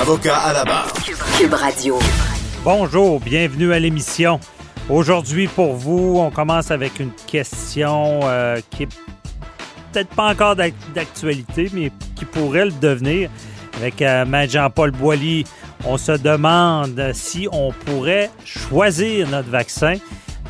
Avocat à la barre. Cube Radio. Bonjour, bienvenue à l'émission. Aujourd'hui, pour vous, on commence avec une question euh, qui est peut-être pas encore d'ac- d'actualité, mais qui pourrait le devenir. Avec euh, Maître Jean-Paul Boilly, on se demande si on pourrait choisir notre vaccin.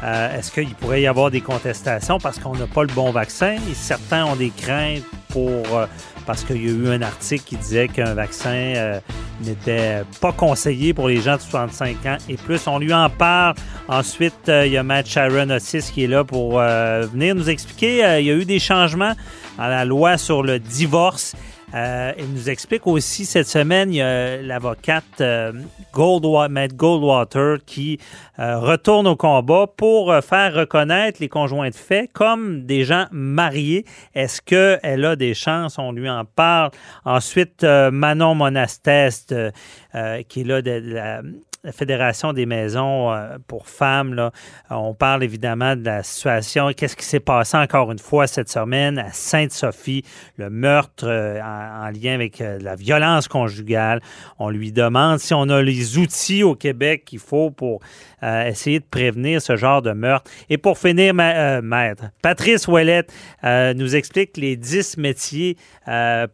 Euh, Est-ce qu'il pourrait y avoir des contestations parce qu'on n'a pas le bon vaccin? Et certains ont des craintes pour euh, parce qu'il y a eu un article qui disait qu'un vaccin euh, n'était pas conseillé pour les gens de 65 ans et plus. On lui en parle. Ensuite, euh, il y a Matt Sharon Otis qui est là pour euh, venir nous expliquer. Il y a eu des changements à la loi sur le divorce. Euh, il nous explique aussi cette semaine, il y a l'avocate euh, Goldwa- Matt Goldwater qui euh, retourne au combat pour faire reconnaître les conjoints de fait comme des gens mariés. Est-ce qu'elle a des chances? On lui en parle. Ensuite, Manon Monasteste, qui est là de la, la Fédération des maisons euh, pour femmes. Là. On parle évidemment de la situation. Qu'est-ce qui s'est passé encore une fois cette semaine à Sainte-Sophie, le meurtre euh, en, en lien avec euh, la violence conjugale. On lui demande si on a les outils au Québec qu'il faut pour essayer de prévenir ce genre de meurtre. Et pour finir, ma- maître, Patrice Ouellette nous explique les 10 métiers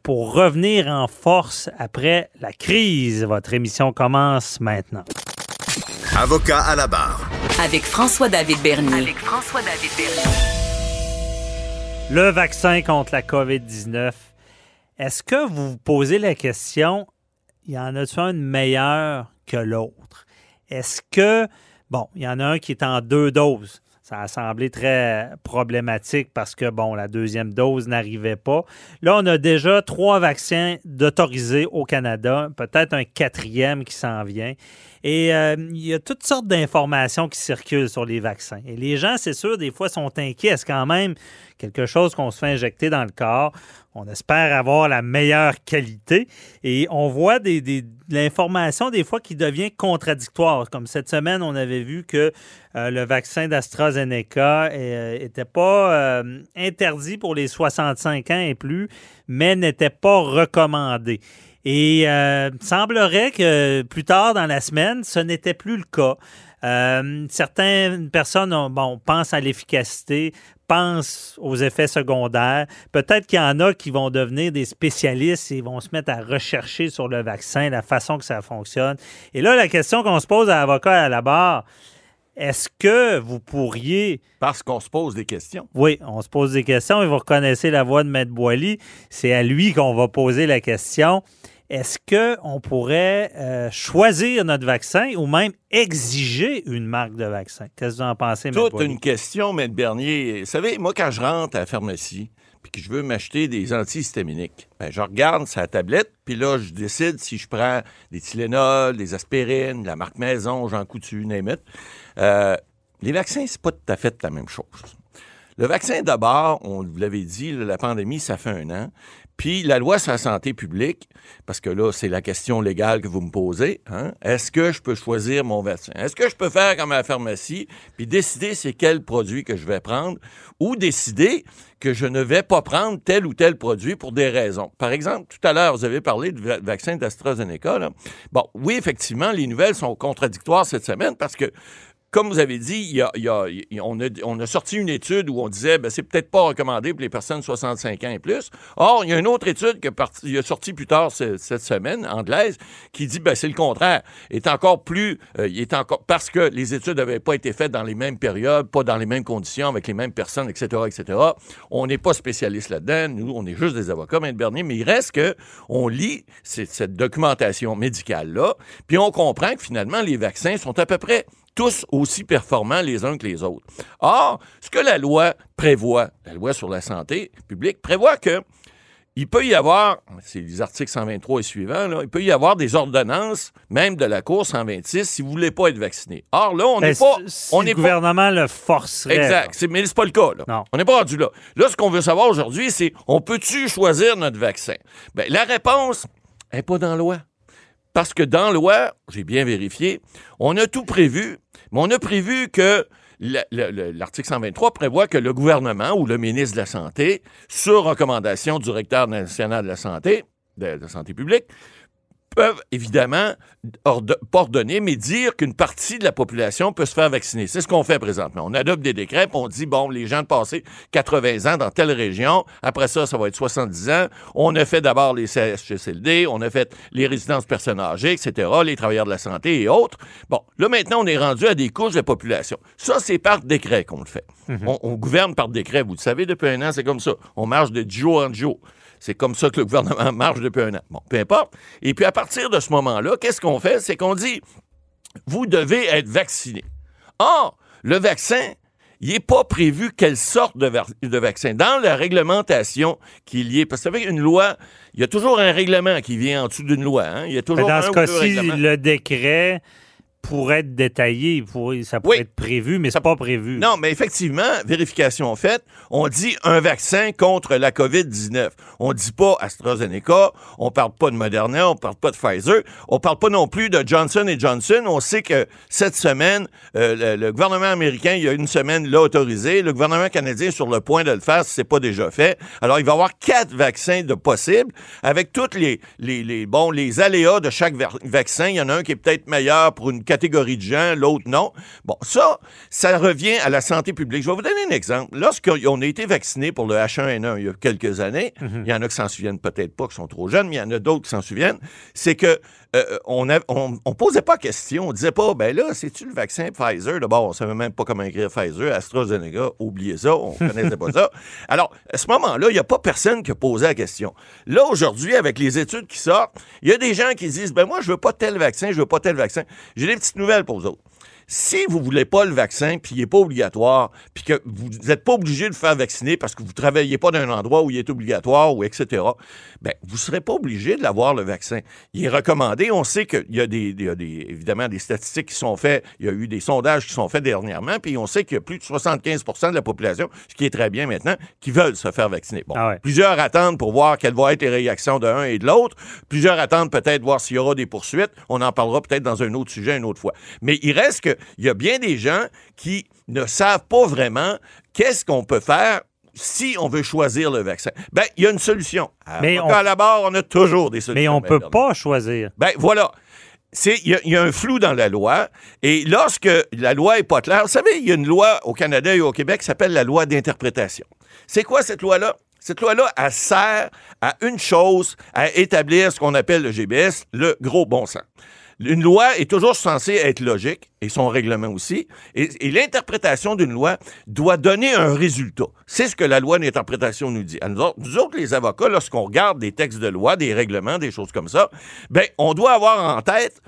pour revenir en force après la crise. Votre émission commence maintenant. Avocat à la barre. Avec François-David Bernier. avec François-David Bernier. Le vaccin contre la COVID-19. Est-ce que vous vous posez la question, y en a-t-il un meilleur que l'autre? Est-ce que, bon, il y en a un qui est en deux doses. Ça a semblé très problématique parce que, bon, la deuxième dose n'arrivait pas. Là, on a déjà trois vaccins d'autorisés au Canada, peut-être un quatrième qui s'en vient. Et euh, il y a toutes sortes d'informations qui circulent sur les vaccins. Et les gens, c'est sûr, des fois, sont inquiets. Est-ce quand même quelque chose qu'on se fait injecter dans le corps? On espère avoir la meilleure qualité. Et on voit l'information, des fois, qui devient contradictoire. Comme cette semaine, on avait vu que euh, le vaccin d'AstraZeneca n'était pas euh, interdit pour les 65 ans et plus, mais n'était pas recommandé. Et euh, semblerait que plus tard dans la semaine, ce n'était plus le cas. Euh, certaines personnes pensent à l'efficacité, pensent aux effets secondaires. Peut-être qu'il y en a qui vont devenir des spécialistes et vont se mettre à rechercher sur le vaccin, la façon que ça fonctionne. Et là, la question qu'on se pose à l'avocat à la barre, est-ce que vous pourriez Parce qu'on se pose des questions. oui, on se pose des questions et vous reconnaissez la voix de Maître Boily. C'est à lui qu'on va poser la question. Est-ce qu'on pourrait euh, choisir notre vaccin ou même exiger une marque de vaccin? Qu'est-ce que vous en pensez, Toute une question, Maître Bernier. Vous savez, moi, quand je rentre à la pharmacie, puis que je veux m'acheter des antihistaminiques, ben, je regarde sa tablette, puis là, je décide si je prends des Tylenol, des aspirines, de la marque Maison, Jean Coutu, name it. Euh, les vaccins, c'est pas tout à fait la même chose. Le vaccin, d'abord, on vous l'avait dit, la pandémie, ça fait un an. Puis la loi sur la santé publique, parce que là, c'est la question légale que vous me posez, hein, est-ce que je peux choisir mon vaccin? Est-ce que je peux faire comme à la pharmacie, puis décider c'est quel produit que je vais prendre, ou décider que je ne vais pas prendre tel ou tel produit pour des raisons? Par exemple, tout à l'heure, vous avez parlé du va- vaccin d'AstraZeneca. là. Bon, oui, effectivement, les nouvelles sont contradictoires cette semaine parce que comme vous avez dit, y a- y a- a- on, a, on a sorti une étude où on disait ben, c'est peut-être pas recommandé pour les personnes de 65 ans et plus. Or, il y a une autre étude qui il a sorti plus tard ce- cette semaine, anglaise, qui dit ben, c'est le contraire. Est encore plus, euh, est encore parce que les études n'avaient pas été faites dans les mêmes périodes, pas dans les mêmes conditions, avec les mêmes personnes, etc., etc. On n'est pas spécialiste là-dedans. Nous, on est juste des avocats, M. Bernier, mais il reste que on lit cette documentation médicale-là, puis on comprend que finalement, les vaccins sont à peu près tous aussi performants les uns que les autres. Or, ce que la loi prévoit, la loi sur la santé publique, prévoit que il peut y avoir, c'est les articles 123 et suivants, là, il peut y avoir des ordonnances, même de la Cour 126, si vous ne voulez pas être vacciné. Or, là, on Ben, n'est pas... si on le pas gouvernement le forcerait. Exact. Mais c'est pas le cas. Là. Non. On n'est pas rendu là. Là, ce qu'on veut savoir aujourd'hui, c'est on peut-tu choisir notre vaccin? Ben, la réponse n'est pas dans la loi. Parce que dans la loi, j'ai bien vérifié, on a tout prévu, mais on a prévu que la- le- le- l'article 123 prévoit que le gouvernement ou le ministre de la Santé, sur recommandation du directeur national de la santé, de la santé publique, peuvent évidemment ordonner, mais dire qu'une partie de la population peut se faire vacciner. C'est ce qu'on fait présentement. On adopte des décrets, puis on dit, bon, les gens de passé 80 ans dans telle région, après ça, ça va être 70 ans. On a fait d'abord les CHSLD, on a fait les résidences personnes âgées, etc., les travailleurs de la santé et autres. Bon, là, maintenant, on est rendu à des couches de population. Ça, c'est par décret qu'on le fait. on, on gouverne par décret. Vous le savez, depuis un an, c'est comme ça. On marche de jour en jour. C'est comme ça que le gouvernement marche depuis un an. Bon, peu importe. Et puis à partir de ce moment-là, qu'est-ce qu'on fait? C'est qu'on dit, vous devez être vacciné. Or, le vaccin, il n'est pas prévu quelle sorte de, vaccin. Dans la réglementation qu'il y ait, parce que avec une loi, il y a toujours un règlement qui vient en dessous d'une loi. hein. Il y a Mais toujours dans un ce cas-ci, le décret pourrait être détaillé, ça pourrait Oui. être prévu, mais c'est pas prévu. Non, mais effectivement, vérification faite, on dit un vaccin contre la COVID-19. On dit pas AstraZeneca, on parle pas de Moderna, on parle pas de Pfizer, on parle pas non plus de Johnson Johnson. On sait que cette semaine, euh, le, le gouvernement américain, il y a une semaine, l'a autorisé. Le gouvernement canadien est sur le point de le faire si c'est pas déjà fait. Alors, il va y avoir quatre vaccins de possibles avec toutes les, les, les, bon, les aléas de chaque vaccin. Il y en a un qui est peut-être meilleur pour une catégorie de gens, l'autre non. Bon, ça, ça revient à la santé publique. Je vais vous donner un exemple. Lorsqu'on a été vacciné pour le H1N1 il y a quelques années, il y en a qui s'en souviennent peut-être pas, qui sont trop jeunes, mais il y en a d'autres qui s'en souviennent, c'est que euh, on, a- on, on posait pas question. On disait pas, ben là, c'est-tu le vaccin Pfizer? D'abord, on savait même pas comment écrire Pfizer, AstraZeneca, oubliez ça, on connaissait pas ça. Alors, à ce moment-là, il n'y a pas personne qui a posé la question. Là, aujourd'hui, avec les études qui sortent, il y a des gens qui disent, ben moi, je veux pas tel vaccin, je veux pas tel vaccin. J'ai des petites nouvelles pour vous autres. Si vous voulez pas le vaccin, puis il n'est pas obligatoire, puis que vous n'êtes pas obligé de le faire vacciner parce que vous travaillez pas dans un endroit où il est obligatoire, ou etc., ben, vous serez pas obligé de l'avoir, le vaccin. Il est recommandé. On sait qu'il y a, des, il y a des- évidemment des statistiques qui sont faites. Il y a eu des sondages qui sont faits dernièrement, puis on sait qu'il y a plus de 75% de la population, ce qui est très bien maintenant, qui veulent se faire vacciner. Bon, Ah ouais. Plusieurs attendent pour voir quelles vont être les réactions de l'un et de l'autre. Plusieurs attendent peut-être voir s'il y aura des poursuites. On en parlera peut-être dans un autre sujet une autre fois. Mais il reste qu'il y a bien des gens qui ne savent pas vraiment qu'est-ce qu'on peut faire si on veut choisir le vaccin. Ben, il y a une solution. Mais À, on- à la barre, on a toujours des solutions. mais on Ben peut pas choisir. Ben voilà. Il y, a- il y a un flou dans la loi. Et lorsque la loi est pas claire, vous savez, il y a une loi au Canada et au Québec qui s'appelle la loi d'interprétation. C'est quoi cette loi-là? Cette loi-là, elle sert à une chose, à établir ce qu'on appelle le GBS, le gros bon sens. Une loi est toujours censée être logique, et son règlement aussi, et, et l'interprétation d'une loi doit donner un résultat. C'est ce que la loi d'interprétation nous dit. À nous, autres, nous autres, les avocats, lorsqu'on regarde des textes de loi, des règlements, des choses comme ça, ben, on doit avoir en tête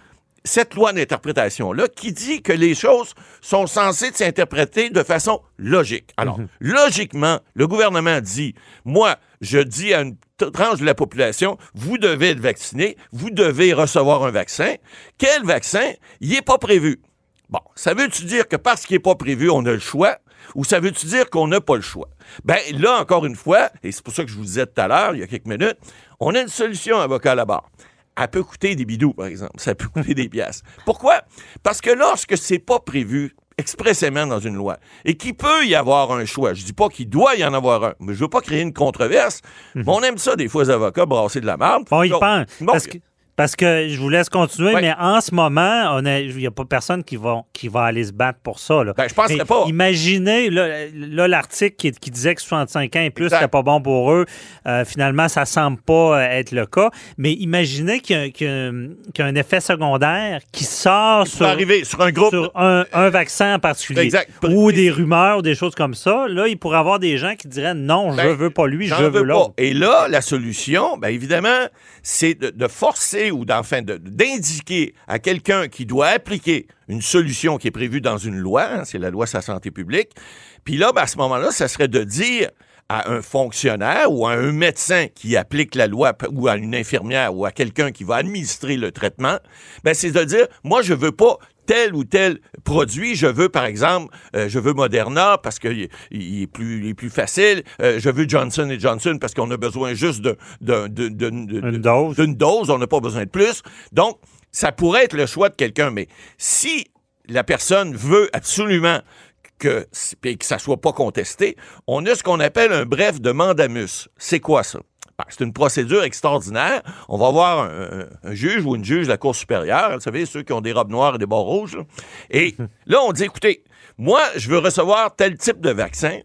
cette loi d'interprétation-là qui dit que les choses sont censées s'interpréter de façon logique. Alors, logiquement, le gouvernement dit, moi, je dis à une tranche de la population, vous devez être vacciné, vous devez recevoir un vaccin. Quel vaccin? Il n'est pas prévu. Bon, ça veut-tu dire que parce qu'il n'est pas prévu, on a le choix? Ou ça veut-tu dire qu'on n'a pas le choix? Ben là, encore une fois, et c'est pour ça que je vous disais tout à l'heure, il y a quelques minutes, on a une solution, avocat à la barre. Elle peut coûter des bidous, par exemple. Ça peut coûter des pièces. Pourquoi? Parce que lorsque c'est pas prévu expressément dans une loi et qu'il peut y avoir un choix, je dis pas qu'il doit y en avoir un, mais je veux pas créer une controverse, mais on aime ça des fois, les avocats, brasser de la. Bon, il Donc, pense. bon, Parce que Parce que je vous laisse continuer, mais en ce moment, il n'y a pas personne qui va, qui va aller se battre pour ça. Là. Ben, je penserais pas. Imaginez, là, l'article qui, qui disait que 65 ans et plus, c'était pas bon pour eux. Euh, finalement, ça semble pas euh, être le cas. Mais imaginez qu'il y a, qu'il y a un- qu'il y a un effet secondaire qui sort sur, peut arriver sur un groupe. sur un, un vaccin en particulier. Exact. Ou des rumeurs ou des choses comme ça. Là, il pourrait y avoir des gens qui diraient non, je Ben, veux pas lui, je veux l'autre. Et là, la solution, bien évidemment, c'est de, de forcer ou d'enfin de- d'indiquer à quelqu'un qui doit appliquer une solution qui est prévue dans une loi, hein, c'est la loi sur la santé publique. Puis là, ben, à ce moment-là, ça serait de dire à un fonctionnaire ou à un médecin qui applique la loi ou à une infirmière ou à quelqu'un qui va administrer le traitement, ben c'est de dire moi je veux pas tel ou tel produit, je veux par exemple, euh, je veux Moderna parce qu'il il est plus, il est plus facile, Euh, je veux Johnson Johnson parce qu'on a besoin juste de, de- de- de- de- Une dose. d'une dose, on n'a pas besoin de plus. Donc, ça pourrait être le choix de quelqu'un, mais si la personne veut absolument que, et que ça soit pas contesté, on a ce qu'on appelle un bref de mandamus. C'est quoi ça? Ben, c'est une procédure extraordinaire. On va voir un, un- un juge ou une juge de la Cour supérieure, vous savez, ceux qui ont des robes noires et des bords rouges. là. Et là, on dit, écoutez, moi, je veux recevoir tel type de vaccin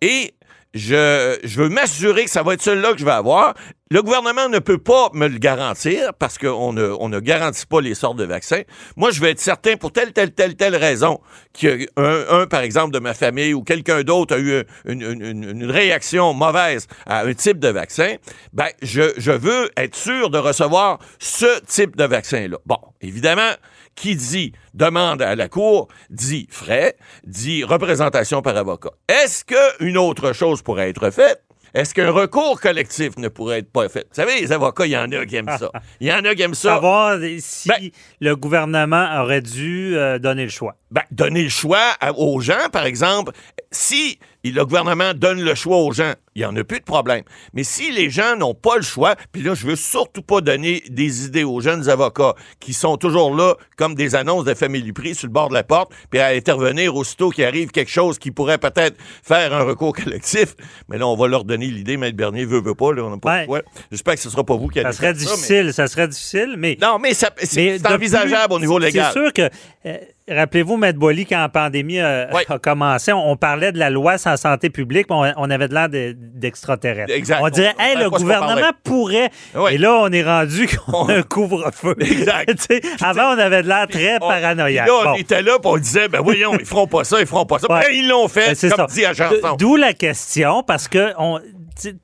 et je, veux m'assurer que ça va être celui-là que je vais avoir. Le gouvernement ne peut pas me le garantir parce qu'on ne, garantit pas les sortes de vaccins. Moi, je veux être certain pour telle, telle, telle, telle raison qu'un, un, par exemple, de ma famille ou quelqu'un d'autre a eu une, réaction mauvaise à un type de vaccin. Ben, je veux être sûr de recevoir ce type de vaccin-là. Bon, évidemment, qui dit demande à la Cour dit frais, dit représentation par avocat. Est-ce qu'une autre chose pourrait être faite? Est-ce qu'un recours collectif ne pourrait être pas fait? Vous savez, les avocats, il y en a qui aiment ça. Il y en a qui aiment ça. Savoir si Ben- le gouvernement aurait dû euh, donner le choix. Ben, donner le choix à- aux gens, par exemple. Si le gouvernement donne le choix aux gens, il n'y en a plus de problème. Mais si les gens n'ont pas le choix, puis là, je veux surtout pas donner des idées aux jeunes avocats qui sont toujours là comme des annonces de Family Prix sur le bord de la porte, puis à intervenir aussitôt qu'il arrive quelque chose qui pourrait peut-être faire un recours collectif. Mais là, on va leur donner l'idée, Maître Bernier veut, veut pas, là, on n'a pas Ouais. le choix. J'espère que ce sera pas vous qui allez Ça serait mais- difficile, ça serait difficile, mais... Non, mais c'est mais c'est de envisageable plus, au niveau légal. C'est sûr que, euh, rappelez-vous, Maître Boily, quand la pandémie euh, a commencé, on, on parlait de la loi la santé publique, mais on, on avait de l'air de- d'extraterrestres. Exact. On dirait, On- hey, le gouvernement pourrait. Et là, on est rendu qu'on a un couvre-feu. Exact. Avant, on avait de l'air très paranoïaque. Là, on Bon. était là, puis on disait, ben voyons, ils feront pas ça, ils feront pas ça. Ouais. Ben, ils l'ont fait, Ben, c'est comme ça. dit à D'où la question, parce que on,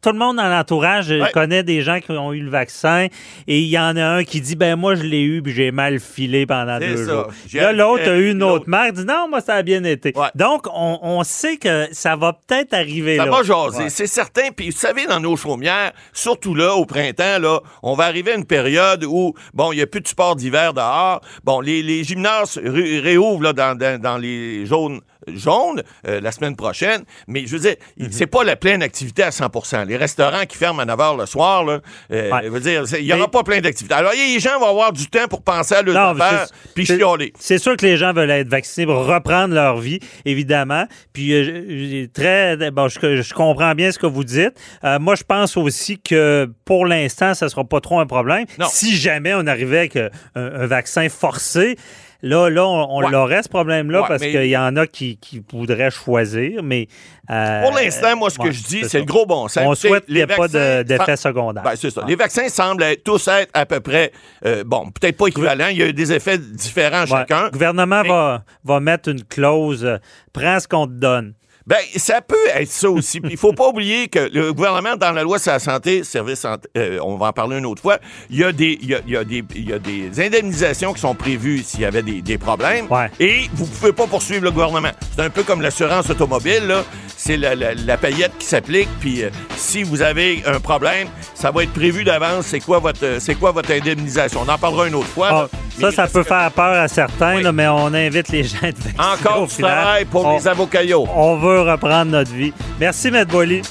tout le monde dans l'entourage euh, Ouais. connaît des gens qui ont eu le vaccin et il y en a un qui dit ben moi je l'ai eu puis j'ai mal filé pendant deux ça. jours. Là l'autre a eu une autre marque dit non moi ça a bien été. Ouais. Donc on, on sait que ça va peut-être arriver Ça là. va jaser, Ouais. c'est certain. Puis vous savez, dans nos chaumières, surtout là, au printemps, là, on va arriver à une période où, bon, il n'y a plus de sport d'hiver dehors. Bon, les, les gymnases ré- réouvrent là, dans, dans- dans les zones jaunes euh, la semaine prochaine. Mais je veux dire, Mhm. c'est pas la pleine activité à 100 Les restaurants qui ferment à 9 h le soir, là, euh, Ouais. je veux dire, il n'y aura Mais- pas plein d'activités. Alors, les gens vont avoir du temps pour penser à leurs Non, affaires, puis chialer. C'est sûr que les gens veulent être vaccinés pour reprendre leur vie, évidemment. Puis euh, très, bon, je, je comprends bien ce que vous dites. Moi, je pense aussi que pour l'instant, ça sera pas trop un problème. Non. Si jamais on arrivait avec un, un vaccin forcé. Là, là, on, on Ouais. l'aurait, ce problème-là, Ouais, parce mais- qu'il y en a qui, qui voudraient choisir, mais... euh, Pour l'instant, moi, ce que ouais, je dis, c'est le gros bon sens. On souhaite qu'il n'y ait pas d'effet secondaire. Ben, c'est ça. Les vaccins semblent tous être à peu près, euh, bon, peut-être pas équivalents. Il y a des effets différents chacun. Le gouvernement Mais- va, va mettre une clause, euh, prends ce qu'on te donne. Ben, ça peut être ça aussi. Puis il faut pas oublier que le gouvernement, dans la loi sur la santé, service santé, euh, on va en parler une autre fois, il y a des, il y a, il y a des, il y a des indemnisations qui sont prévues s'il y avait des, des problèmes. Ouais. Et vous pouvez pas poursuivre le gouvernement. C'est un peu comme l'assurance automobile, là. C'est la, la, la paillette qui s'applique. Puis euh, si vous avez un problème, ça va être prévu d'avance. C'est quoi votre, euh, c'est quoi votre indemnisation? On en parlera une autre fois. Ah, là. ça, ça peut que faire peur à certains, Oui. là, mais on invite les gens à être vaccinés Encore au du final. travail pour on, les avocayos. on veut reprendre notre vie. Merci, M. Boily.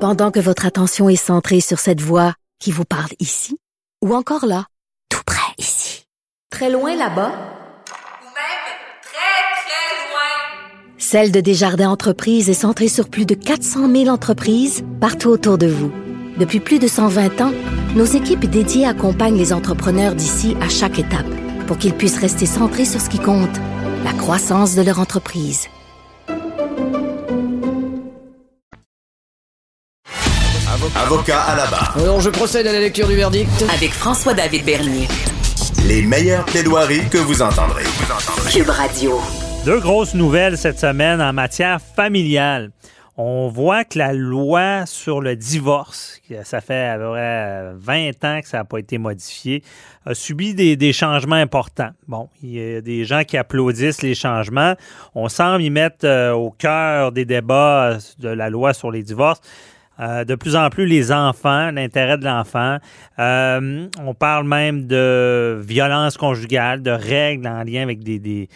Pendant que votre attention est centrée sur cette voix qui vous parle ici, ou encore là, tout près ici, très loin là-bas, Ou même très, très loin. Celle de Desjardins Entreprises est centrée sur plus de 400 000 entreprises partout autour de vous. Depuis plus de 120 ans, nos équipes dédiées accompagnent les entrepreneurs d'ici à chaque étape pour qu'ils puissent rester centrés sur ce qui compte, la croissance de leur entreprise. Avocat à la barre. Alors, je procède à la lecture du verdict. Avec François-David Bernier. Les meilleures plaidoiries que vous entendrez. Cube Radio. Deux grosses nouvelles cette semaine en matière familiale. On voit que la loi sur le divorce, ça fait à peu près 20 ans que ça n'a pas été modifié, a subi des, changements importants. Bon, il y a des gens qui applaudissent les changements. On semble y mettre euh, au cœur des débats de la loi sur les divorces euh, de plus en plus les enfants, l'intérêt de l'enfant. Euh, on parle même de violence conjugale, de règles en lien avec des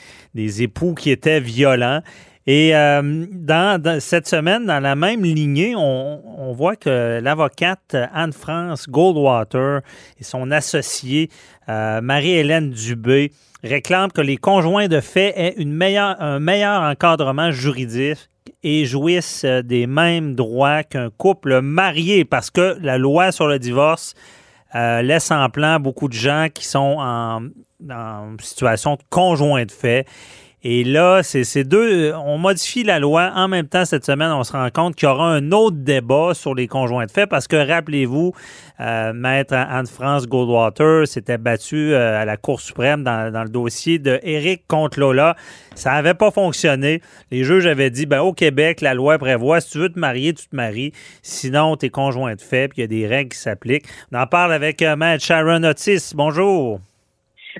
époux qui étaient violents. Et euh, dans, cette semaine, dans la même lignée, on, voit que l'avocate Anne-France Goldwater et son associée Marie-Hélène Dubé réclament que les conjoints de fait aient une meilleure, un meilleur encadrement juridique et jouissent des mêmes droits qu'un couple marié parce que la loi sur le divorce euh, laisse en plan beaucoup de gens qui sont en, en situation de conjoint de fait et là, c'est deux. On modifie la loi. En même temps, cette semaine, on se rend compte qu'il y aura un autre débat sur les conjoints de fait parce que, rappelez-vous, euh, Maître Anne-France Goldwater s'était battu euh, à la Cour suprême dans, le dossier de contre Lola. Ça n'avait pas fonctionné. Les juges avaient dit ben, au Québec, la loi prévoit si tu veux te marier, tu te maries. Sinon, tu es conjoint de fait, puis il y a des règles qui s'appliquent. On en parle avec euh, Maître Sharon Otis. Bonjour.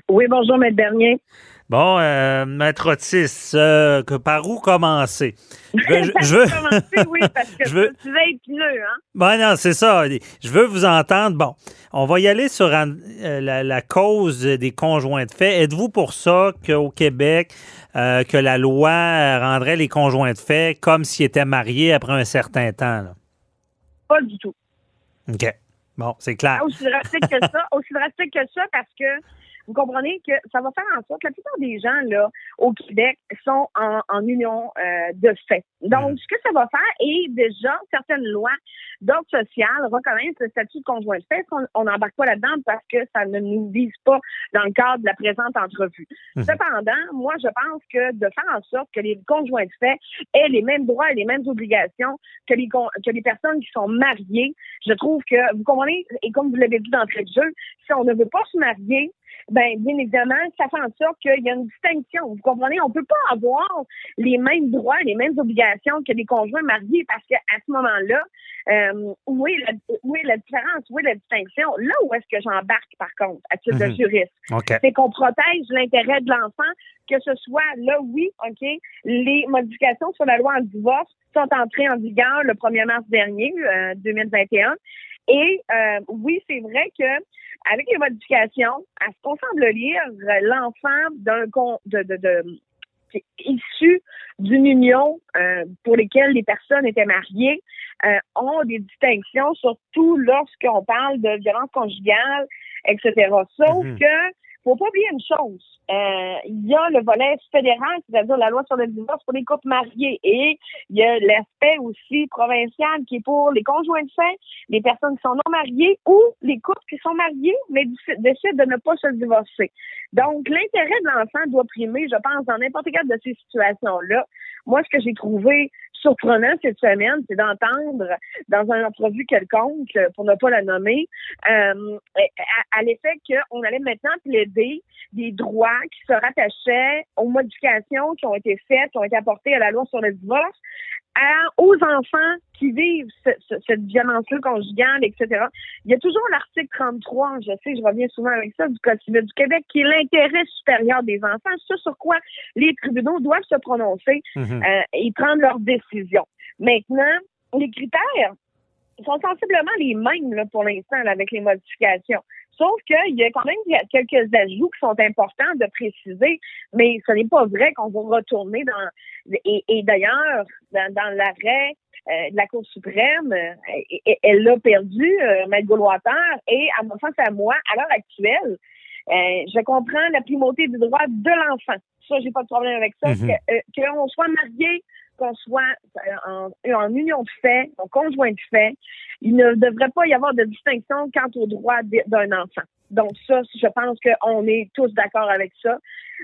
Oui, bonjour, Maître Bernier. Bon, euh, Maître Otis, euh, que par où commencer? Je veux. Je veux... commencer, oui, parce que je veux... tu vas épineux, hein? Ben non, c'est ça. Je veux vous entendre. Bon, on va y aller sur euh, la, la, cause des conjoints de fait. Êtes-vous pour ça qu'au Québec, que la loi rendrait les conjoints de fait comme s'ils étaient mariés après un certain temps? Là? Pas du tout. OK. Bon, c'est clair. Aussi drastique que ça. Aussi drastique que ça parce que vous comprenez que ça va faire en sorte que la plupart des gens là au Québec sont en, en union euh, de fait. Donc, mmh. ce que ça va faire, et déjà, certaines lois d'ordre social reconnaissent le statut de conjoint de fait. On n'embarque pas là-dedans parce que ça ne nous vise pas dans le cadre de la présente entrevue? Mmh. Cependant, moi, je pense que de faire en sorte que les conjoints de fait aient les mêmes droits et les mêmes obligations que les, que les personnes qui sont mariées, je trouve que, vous comprenez, et comme vous l'avez dit d'entrée de jeu, si on ne veut pas se marier, ben bien évidemment, ça fait en sorte qu'il y a une distinction. Vous comprenez? On peut pas avoir les mêmes droits, les mêmes obligations que les conjoints mariés parce qu'à ce moment-là, euh, où, est la, où est la différence, où est la distinction? Là où est-ce que j'embarque, par contre, à titre de mhm. juriste? C'est qu'on protège l'intérêt de l'enfant, que ce soit là, oui, OK, les modifications sur la loi en divorce sont entrées en vigueur le 1er mars dernier, euh, 2021. Et euh, oui, c'est vrai que avec les modifications, à ce qu'on semble lire, l'enfant d'un de, de, de, issu d'une union euh, pour lesquelles les personnes étaient mariées euh, ont des distinctions, surtout lorsqu'on parle de violence conjugale, etc. Sauf mm-hmm. que faut pas oublier une chose. Euh, il y a le volet fédéral, c'est-à-dire la loi sur le divorce pour les couples mariés, et il y a l'aspect aussi provincial qui est pour les conjoints de fait, les personnes qui sont non mariées ou les couples qui sont mariés mais décident de ne pas se divorcer. Donc, l'intérêt de l'enfant doit primer, je pense, dans n'importe quelle de ces situations-là. Moi, ce que j'ai trouvé surprenant cette semaine, c'est d'entendre dans une entrevue quelconque, pour ne pas la nommer, euh, à, l'effet qu'on allait maintenant plaider des droits qui se rattachaient aux modifications qui ont été faites, qui ont été apportées à la loi sur le divorce, aux enfants qui vivent cette violence-là conjugale, etc. Il y a toujours l'article 33, je sais, je reviens souvent avec ça, du Code civil du Québec, qui est l'intérêt supérieur des enfants, ce sur quoi les tribunaux doivent se prononcer mhm. euh, et prendre leurs décisions. Maintenant, les critères sont sensiblement les mêmes là, pour l'instant avec les modifications. Sauf qu'il y a quand même quelques ajouts qui sont importants de préciser, mais ce n'est pas vrai qu'on va retourner dans... Et, d'ailleurs, dans, l'arrêt euh, de la Cour suprême, euh, elle l'a perdu, euh, Maître et à mon sens, à moi, à l'heure actuelle, je comprends la primauté du droit de l'enfant. Ça, j'ai pas de problème avec ça. Mhm. Euh, qu'on soit marié, qu'on soit euh, en, union de fait, en conjoint de fait, il ne devrait pas y avoir de distinction quant au droit de- d'un enfant. Donc ça, je pense qu'on est tous d'accord avec ça.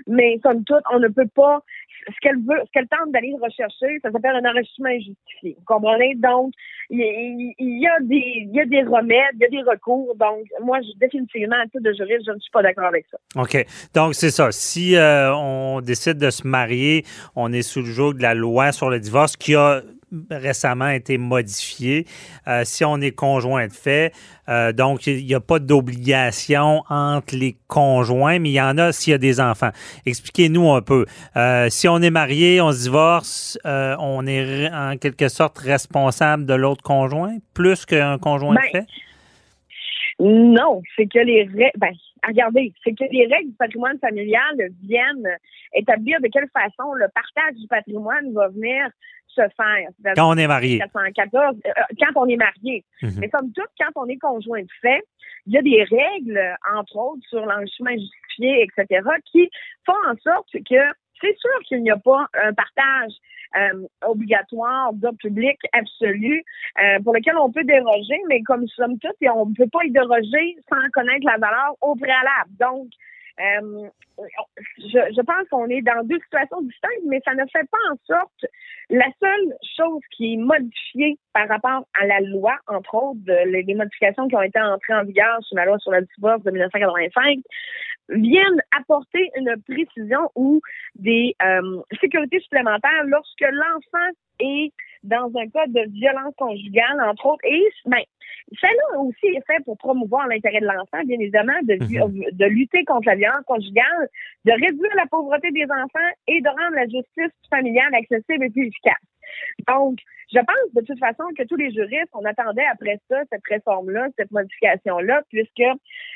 Mais somme toute, on ne peut pas. Ce qu'elle veut, ce qu'elle tente d'aller rechercher, ça s'appelle un enrichissement injustifié. Vous comprenez? Donc, il y, il- il y a des, il y a des remèdes, il y a des recours. Donc, moi, je, définitivement, à titre de juriste, je ne suis pas d'accord avec ça. OK. Donc, c'est ça. Si euh, on décide de se marier, on est sous le joug de la loi sur le divorce qui a récemment été modifiée. Euh, si on est conjoint de fait, euh, donc il n'y a pas d'obligation entre les conjoints, mais il y en a s'il y a des enfants. Expliquez-nous un peu. Euh, si on est marié, on se divorce, on est en quelque sorte responsable de l'autre conjoint, plus qu'un conjoint de Ben, fait? Non, c'est que les règles, ben, regardez, c'est que les règles du patrimoine familial viennent établir de quelle façon le partage du patrimoine va venir se faire. Quand on est marié. 414, euh, quand on est marié. Mhm. Mais somme toute, quand on est conjoint de fait, il y a des règles, entre autres, sur l'enrichissement justifié, etc., qui font en sorte que c'est sûr qu'il n'y a pas un partage euh, obligatoire d'ordre public absolu euh, pour lequel on peut déroger, mais comme somme toute, on ne peut pas y déroger sans connaître la valeur au préalable. Donc, euh, je, je pense qu'on est dans deux situations distinctes, mais ça ne fait pas en sorte la seule chose qui est modifiée par rapport à la loi, entre autres, les modifications qui ont été entrées en vigueur sur la loi sur le divorce de 1985, viennent apporter une précision ou des euh, sécurités supplémentaires lorsque l'enfant est dans un cas de violence conjugale, entre autres, et ben, celle-là aussi est fait pour promouvoir l'intérêt de l'enfant, bien évidemment, de, de lutter contre la violence conjugale, de réduire la pauvreté des enfants et de rendre la justice familiale accessible et plus efficace. Donc, je pense de toute façon que tous les juristes, on attendait après ça, cette réforme-là, cette modification-là, puisque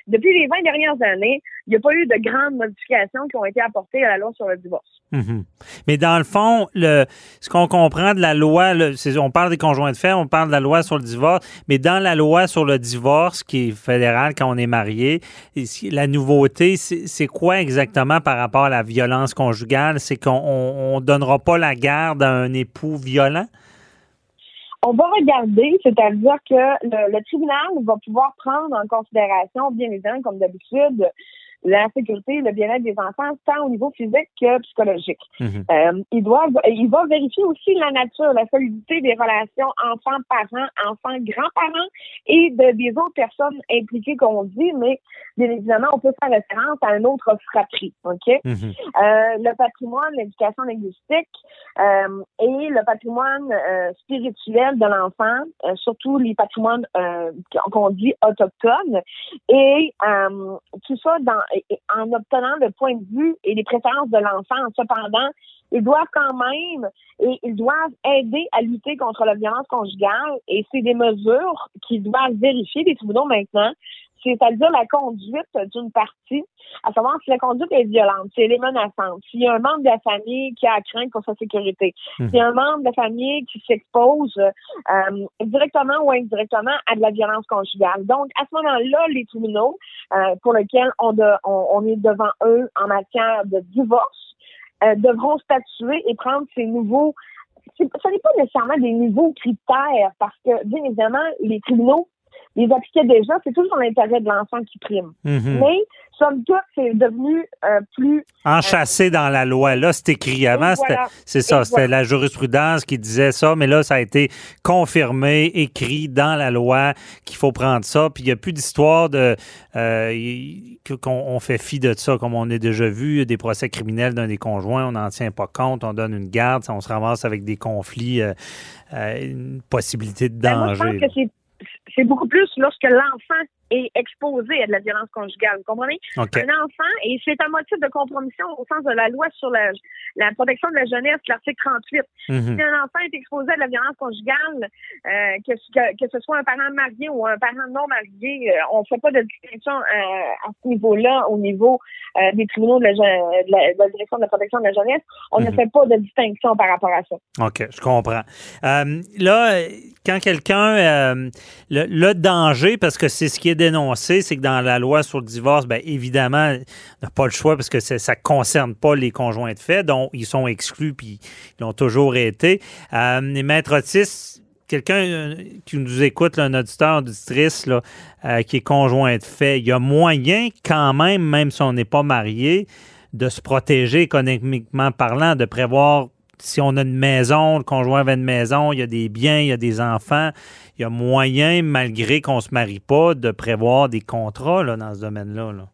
depuis les 20 dernières années, il n'y a pas eu de grandes modifications qui ont été apportées à la loi sur le divorce. Mhm. Mais dans le fond, le, ce qu'on comprend de la loi, le- on parle des conjoints de fait, on parle de la loi sur le divorce, mais dans la loi sur le divorce, qui est fédérale quand on est marié, la nouveauté, c'est c'est quoi exactement par rapport à la violence conjugale? C'est qu'on ne donnera pas la garde à un époux violent? On va regarder, c'est-à-dire que le, le tribunal va pouvoir prendre en considération, bien évidemment, comme d'habitude, la sécurité, le bien-être des enfants, tant au niveau physique que psychologique. Mhm. Euh, il doit, il va vérifier aussi la nature, la solidité des relations enfants-parents, enfants-grands-parents et de, des autres personnes impliquées qu'on dit, mais bien évidemment, on peut faire référence à un autre fratrie, OK? Mhm. Euh, le patrimoine, l'éducation linguistique euh, et le patrimoine euh, spirituel de l'enfant, surtout les patrimoines qu'on dit autochtones, et tout ça dans, en obtenant le point de vue et les préférences de l'enfant. Cependant, ils doivent quand même et ils doivent aider à lutter contre la violence conjugale et c'est des mesures qui doivent vérifier les tribunaux maintenant, c'est-à-dire la conduite d'une partie, à savoir si la conduite est violente, si elle est menaçante, s'il y a un membre de la famille qui a à craindre pour sa sécurité, Mhm. s'il y a un membre de la famille qui s'expose euh, directement ou indirectement à de la violence conjugale. Donc, à ce moment-là, les tribunaux euh, pour lesquels on, de- on, on est devant eux en matière de divorce euh, devront statuer et prendre ces nouveaux ce n'est pas nécessairement des nouveaux critères parce que, bien évidemment, les tribunaux les appliquaient déjà. C'est toujours l'intérêt de l'enfant qui prime. Mhm. Mais, somme toute, c'est devenu euh, plus... Enchâssé dans la loi. Là, c'est écrit. Avant, voilà. c'est ça, c'était voilà. la jurisprudence qui disait ça, mais là, ça a été confirmé, écrit dans la loi qu'il faut prendre ça. Puis il n'y a plus d'histoire de euh, qu'on on fait fi de ça, comme on a déjà vu, des procès criminels d'un des conjoints, on n'en tient pas compte, on donne une garde, on se ramasse avec des conflits, euh, euh, une possibilité de Ben, moi, je danger. pense que c'est beaucoup plus lorsque l'enfant est exposé à de la violence conjugale. Vous comprenez? OK. Un enfant, et c'est un motif de compromission au sens de la loi sur la, la protection de la jeunesse, l'article 38. Mhm. Si un enfant est exposé à de la violence conjugale, euh, que, que, que ce soit un parent marié ou un parent non marié, euh, on ne fait pas de distinction euh, à ce niveau-là, au niveau des tribunaux de la, je- de, la, de la direction de la protection de la jeunesse. On ne Mhm. fait pas de distinction par rapport à ça. OK, je comprends. Là, quand quelqu'un, le, le danger, parce que c'est ce qui est dénoncé, c'est que dans la loi sur le divorce, bien évidemment, on n'a pas le choix parce que ça ne concerne pas les conjoints de fait, donc ils sont exclus puis ils l'ont toujours été. Euh, les maîtres Otis, quelqu'un euh, qui nous écoute, un auditeur, auditrice, là, euh, qui est conjoint de fait, il y a moyen quand même, même si on n'est pas marié, de se protéger économiquement parlant, de prévoir si on a une maison, le conjoint avait une maison, il y a des biens, il y a des enfants, y a moyen, malgré qu'on ne se marie pas, de prévoir des contrats là, dans ce domaine-là. là?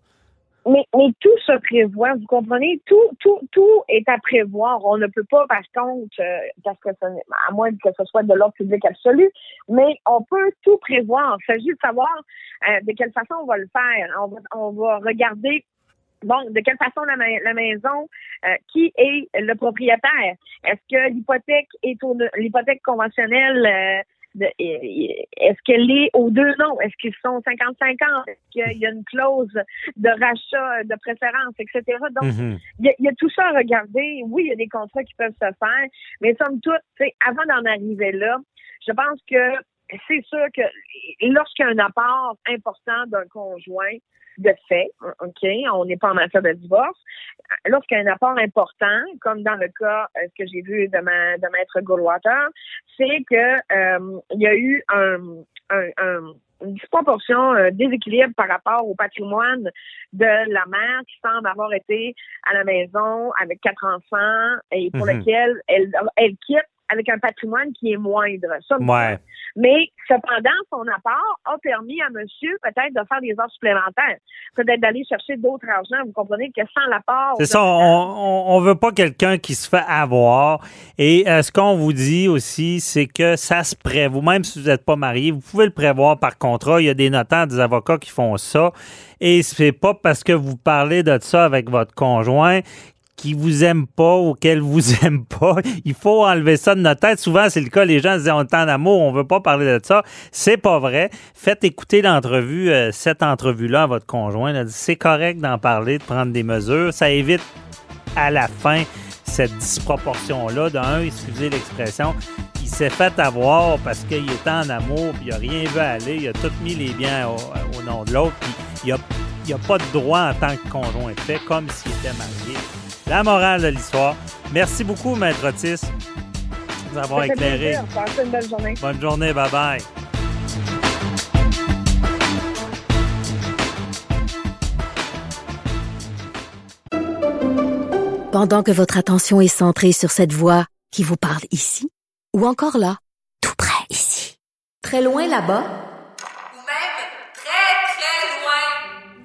Mais, mais tout se prévoit, vous comprenez? Tout, tout, tout est à prévoir. On ne peut pas, par contre, euh, parce que à moins que ce soit de l'ordre public absolu, mais on peut tout prévoir. Il s'agit de savoir euh, de quelle façon on va le faire. On va, on va regarder Bon, de quelle façon la, la maison, euh, qui est le propriétaire? Est-ce que l'hypothèque est l'hypothèque conventionnelle est-ce qu'elle est aux deux noms? Est-ce qu'ils sont 50-50? Est-ce qu'il y a une clause de rachat, de préférence, etc.? Donc, Mhm. il y, a, il y a tout ça à regarder. Oui, il y a des contrats qui peuvent se faire, mais somme toute, tu sais, avant d'en arriver là, je pense que c'est sûr que lorsqu'il y a un apport important d'un conjoint de fait, OK, on n'est pas en matière de divorce, lorsqu'il y a un apport important, comme dans le cas euh, que j'ai vu de, ma, de Maître Goldwater, c'est que euh, il y a eu un, un, un- une disproportion, un déséquilibre par rapport au patrimoine de la mère qui semble avoir été à la maison avec quatre enfants et pour Mhm. lequel elle, elle quitte avec un patrimoine qui est moindre. Ça, Ouais. mais cependant, son apport a permis à monsieur peut-être de faire des heures supplémentaires, peut-être d'aller chercher d'autres argent. Vous comprenez que sans l'apport... C'est ça, on ne veut pas quelqu'un qui se fait avoir. Et euh, ce qu'on vous dit aussi, c'est que ça se prévoit, même si vous n'êtes pas marié, vous pouvez le prévoir par contrat. Il y a des notaires, des avocats qui font ça. Et c'est pas parce que vous parlez de ça avec votre conjoint qui vous aime pas ou qu'elle vous aime pas. Il faut enlever ça de notre tête. Souvent, c'est le cas. Les gens se disent on est en amour, on veut pas parler de ça. C'est pas vrai. Faites écouter l'entrevue, euh, cette entrevue-là à votre conjoint. C'est correct d'en parler, de prendre des mesures. Ça évite à la fin cette disproportion-là. D'un, excusez l'expression, il s'est fait avoir parce qu'il était en amour, puis il n'a rien vu aller. Il a tout mis les biens au, nom de l'autre, puis il n'a a pas de droit en tant que conjoint fait, comme s'il était marié. La morale de l'histoire. Merci beaucoup, Maître Otis, de nous avoir Ça fait éclairé. plaisir. Passez une belle journée. Bonne journée, bye bye. Pendant que votre attention est centrée sur cette voix qui vous parle ici, ou encore là, tout près ici, très loin là-bas, Ou même très, très loin.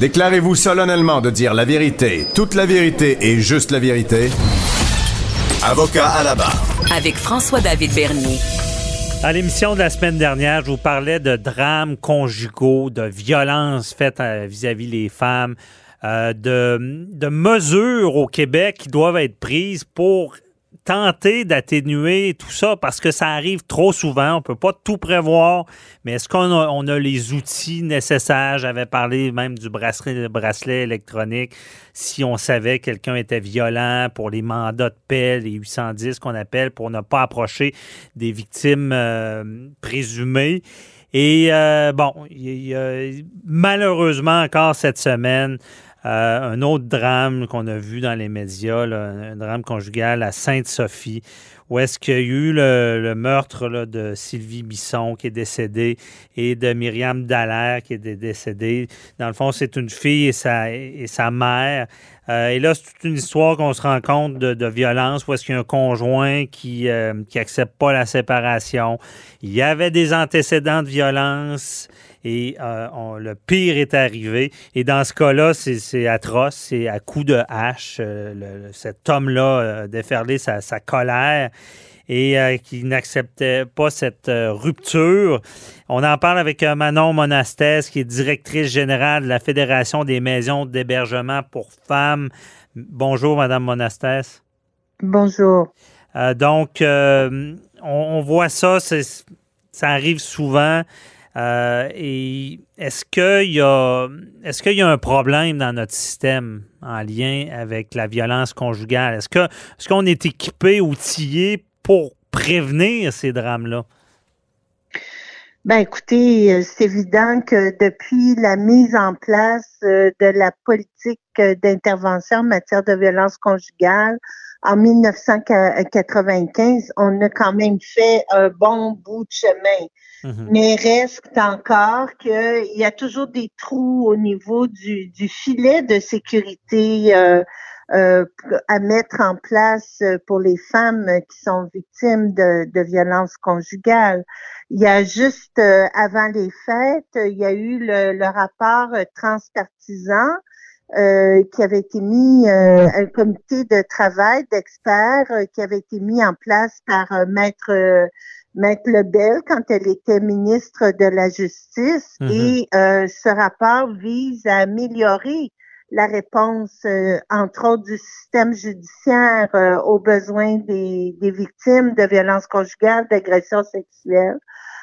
Déclarez-vous solennellement de dire la vérité, toute la vérité et juste la vérité. Avocat à la barre. Avec François-David Bernier. À l'émission de la semaine dernière, je vous parlais de drames conjugaux, de violences faites euh, vis-à-vis les femmes, euh, de, de mesures au Québec qui doivent être prises pour tenter d'atténuer tout ça parce que ça arrive trop souvent. On peut pas tout prévoir, mais est-ce qu'on a, les outils nécessaires? J'avais parlé même du bracelet, électronique. Si on savait que quelqu'un était violent pour les mandats de paix, les 810 qu'on appelle, pour ne pas approcher des victimes euh, présumées. Et euh, bon, malheureusement encore cette semaine, euh, un autre drame qu'on a vu dans les médias, là, un drame conjugal à Sainte-Sophie, où est-ce qu'il y a eu le, meurtre de Sylvie Bisson qui est décédée et de Myriam Dallaire qui est dé- décédée. Dans le fond, c'est une fille et sa, mère. Euh, et là, c'est toute une histoire qu'on se rend compte de, de violence, où est-ce qu'il y a un conjoint qui euh, qui accepte pas la séparation. Il y avait des antécédents de violence et euh, on- le pire est arrivé. Et dans ce cas-là, c'est atroce. C'est à coups de hache. euh, le- cet homme-là a déferlé sa, sa colère. et euh, qui n'acceptait pas cette euh, rupture. On en parle avec euh, Manon Monastès, qui est directrice générale de la Fédération des maisons d'hébergement pour femmes. Bonjour, Madame Monastès. Bonjour. donc, on, on, voit ça, ça arrive souvent. Euh, et est-ce qu'il y a qu'il y a un problème dans notre système en lien avec la violence conjugale? Est-ce qu'on est équipé, outillé pour prévenir ces drames-là? Ben écoutez, euh, c'est évident que depuis la mise en place euh, de la politique d'intervention en matière de violence conjugale en 1995, on a quand même fait un bon bout de chemin. Mm-hmm. Mais reste encore qu'il y a toujours des trous au niveau du, du filet de sécurité euh, euh, à mettre en place pour les femmes qui sont victimes de, de violences conjugales. Il y a juste euh, avant les fêtes, il y a eu le, le rapport transpartisan euh, qui avait été mis, euh, un comité de travail d'experts qui avait été mis en place par Maître Maître Lebel quand elle était ministre de la Justice mm-hmm. et euh, ce rapport vise à améliorer la réponse, euh, entre autres, du système judiciaire euh, aux besoins des, des, victimes de violences conjugales, d'agressions sexuelles.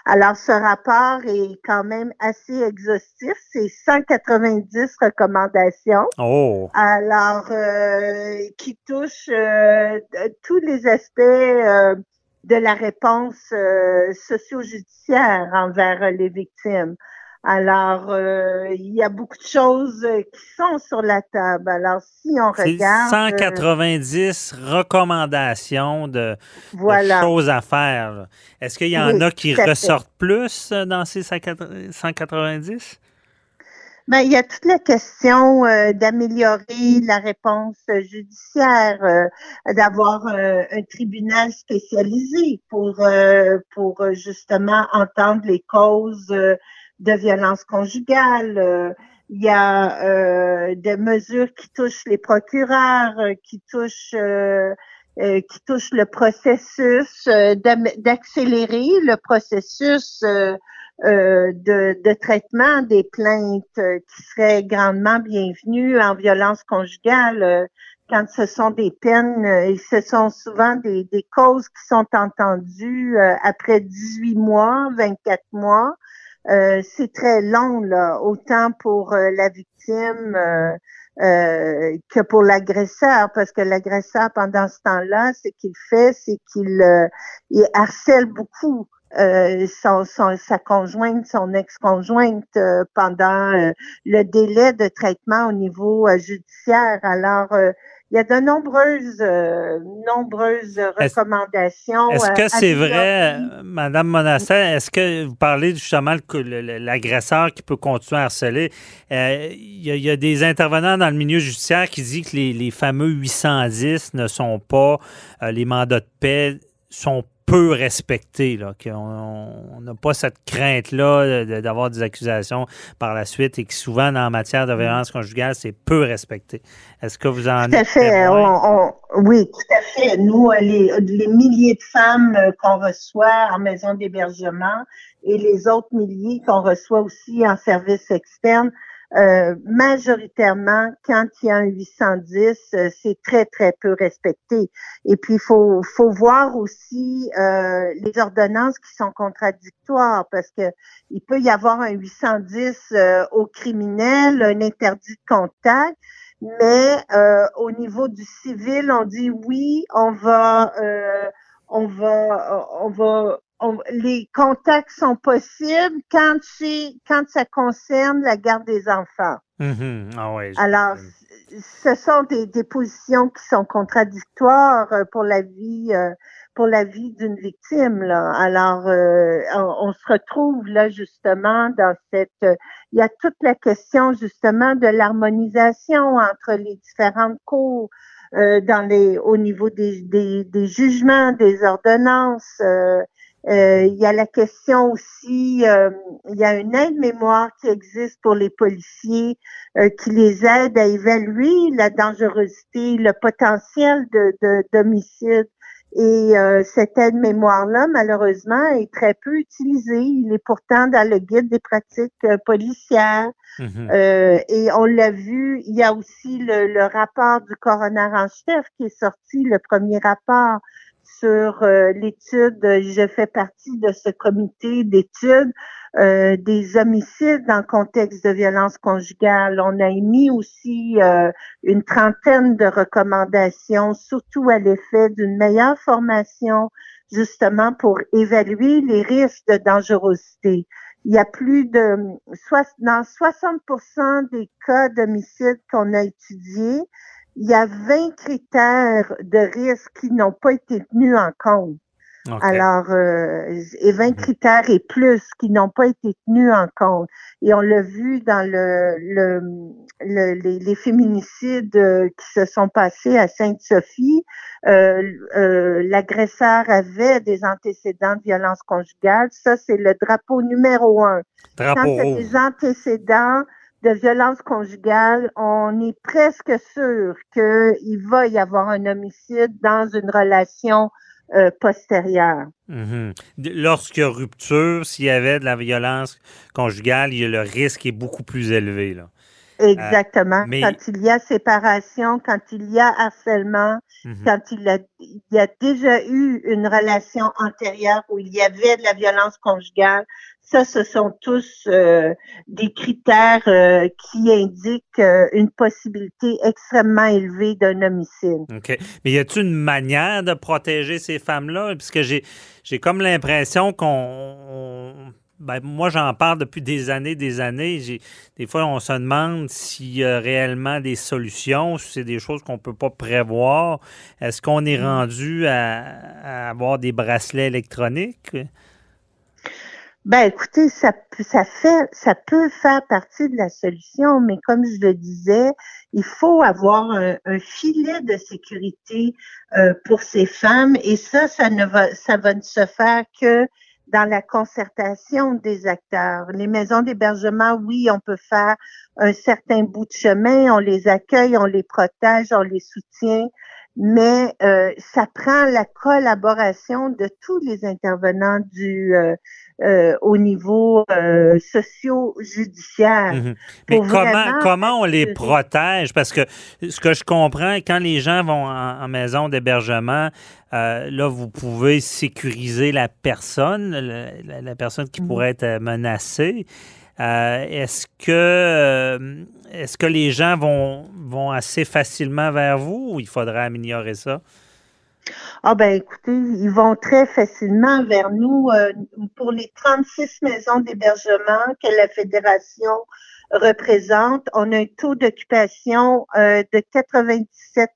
Alors, ce rapport est quand même assez exhaustif. C'est 190 recommandations. Oh. Alors, qui touchent tous les aspects de la réponse euh, socio-judiciaire envers les victimes. Alors, euh, il y a beaucoup de choses qui sont sur la table. Alors, si on regarde... 190 euh, recommandations de, choses à faire. Est-ce qu'il y en a qui ressortent plus dans ces 190? Ben, il y a toute la question euh, d'améliorer la réponse judiciaire, euh, d'avoir euh, un tribunal spécialisé pour pour justement entendre les causes de violence conjugale. il y a des mesures qui touchent les procureurs, qui touchent qui touchent le processus, d'accélérer le processus euh, de, traitement des plaintes euh, qui seraient grandement bienvenues en violence conjugale euh, quand ce sont des peines et ce sont souvent des, des causes qui sont entendues après 18 mois, 24 mois. c'est très long, là, autant pour la victime que pour l'agresseur, parce que l'agresseur, pendant ce temps-là, ce qu'il fait, c'est qu'il il harcèle beaucoup euh, son, sa conjointe, son ex-conjointe euh, pendant euh, le délai de traitement au niveau judiciaire. Alors, il y a de nombreuses, nombreuses recommandations. Est-ce que c'est vrai, Madame Monassin, est-ce que vous parlez justement que l'agresseur qui peut continuer à harceler, il y, a, des intervenants dans le milieu judiciaire qui disent que les, les fameux 810 ne sont pas, les mandats de paix sont peu respecté, là, qu'on n'a pas cette crainte-là d'avoir des accusations par la suite et que souvent, dans matière de violence conjugale, c'est peu respecté. Est-ce que vous en Tout à fait. oui, tout à fait. Nous, les, les milliers de femmes euh, qu'on reçoit en maison d'hébergement et les autres milliers qu'on reçoit aussi en service externe, euh, majoritairement, quand il y a un 810, euh, c'est très, très peu respecté. Et puis, il faut, voir aussi euh, les ordonnances qui sont contradictoires parce que il peut y avoir un 810 au criminel, un interdit de contact, mais au niveau du civil, on dit oui, on va, on va, on va les contacts sont possibles quand c'est quand ça concerne la garde des enfants. Mm-hmm. Ah Alors, ce sont des, des, positions qui sont contradictoires euh, pour la vie euh, pour la vie d'une victime. Là. Alors, euh, on, se retrouve là justement dans cette. il y a toute la question justement de l'harmonisation entre les différentes cours. dans les au niveau des, des, des jugements, des ordonnances, euh, il y a la question aussi, euh, il y a une aide-mémoire qui existe pour les policiers euh, qui les aide à évaluer la dangerosité, le potentiel de d'homicide Et euh, cette aide-mémoire-là, malheureusement, est très peu utilisée. Il est pourtant dans le guide des pratiques euh, policières. Mhm. Euh, et on l'a vu, il y a aussi le, le rapport du coroner en chef qui est sorti, le premier rapport sur euh, l'étude. Je fais partie de ce comité d'étude euh, des homicides dans le contexte de violence conjugale. On a émis aussi euh, une trentaine de recommandations, surtout à l'effet d'une meilleure formation, justement pour évaluer les risques de dangerosité. Il y a plus de dans 60% des cas d'homicide qu'on a étudiés, il y a 20 critères de risque qui n'ont pas été tenus en compte. Alors, euh, et 20 critères et plus qui n'ont pas été tenus en compte. Et on l'a vu dans le, le, le- les, les féminicides euh, qui se sont passés à Sainte-Sophie. Euh, euh, L'agresseur avait des antécédents de violence conjugale. Ça, c'est le drapeau numéro un. Quand Drapeau rouge. des antécédents de violence conjugale, on est presque sûr qu'il va y avoir un homicide dans une relation euh, postérieure. D- Lorsqu'il y a rupture, s'il y avait de la violence conjugale, le risque est beaucoup plus élevé. Là. Exactement. Euh, mais- Quand il y a séparation, quand il y a harcèlement, Mhm. quand il, a, il y a déjà eu une relation antérieure où il y avait de la violence conjugale, ça, ce sont tous euh, des critères euh, qui indiquent euh, une possibilité extrêmement élevée d'un homicide. OK. Mais y a-t-il une manière de protéger ces femmes-là? Puisque j'ai, j'ai comme l'impression qu'on. Ben, moi, j'en parle depuis des années, des années. Des fois, on se demande s'il y a réellement des solutions, si c'est des choses qu'on peut pas prévoir. Est-ce qu'on est rendu à, à avoir des bracelets électroniques? Ben, écoutez, ça, peut- ça fait, ça peut faire partie de la solution, mais comme je le disais, il faut avoir un, un filet de sécurité euh, pour ces femmes, et ça, ça ne va, ça va ne se faire que dans la concertation des acteurs. Les maisons d'hébergement, oui, on peut faire un certain bout de chemin, on les accueille, on les protège, on les soutient, mais euh, ça prend la collaboration de tous les intervenants du euh, euh, au niveau euh, socio-judiciaire. Mhm. Mais comment, vraiment comment on les protège? Parce que ce que je comprends, quand les gens vont en, en maison d'hébergement, euh, là, vous pouvez sécuriser la personne, la, personne qui Mhm. pourrait être menacée. Euh, est-ce que est-ce que les gens vont, vont assez facilement vers vous ou il faudrait améliorer ça? Ah ben écoutez, ils vont très facilement vers nous euh, pour les 36 maisons d'hébergement que la fédération représente. On a un taux d'occupation euh, de 97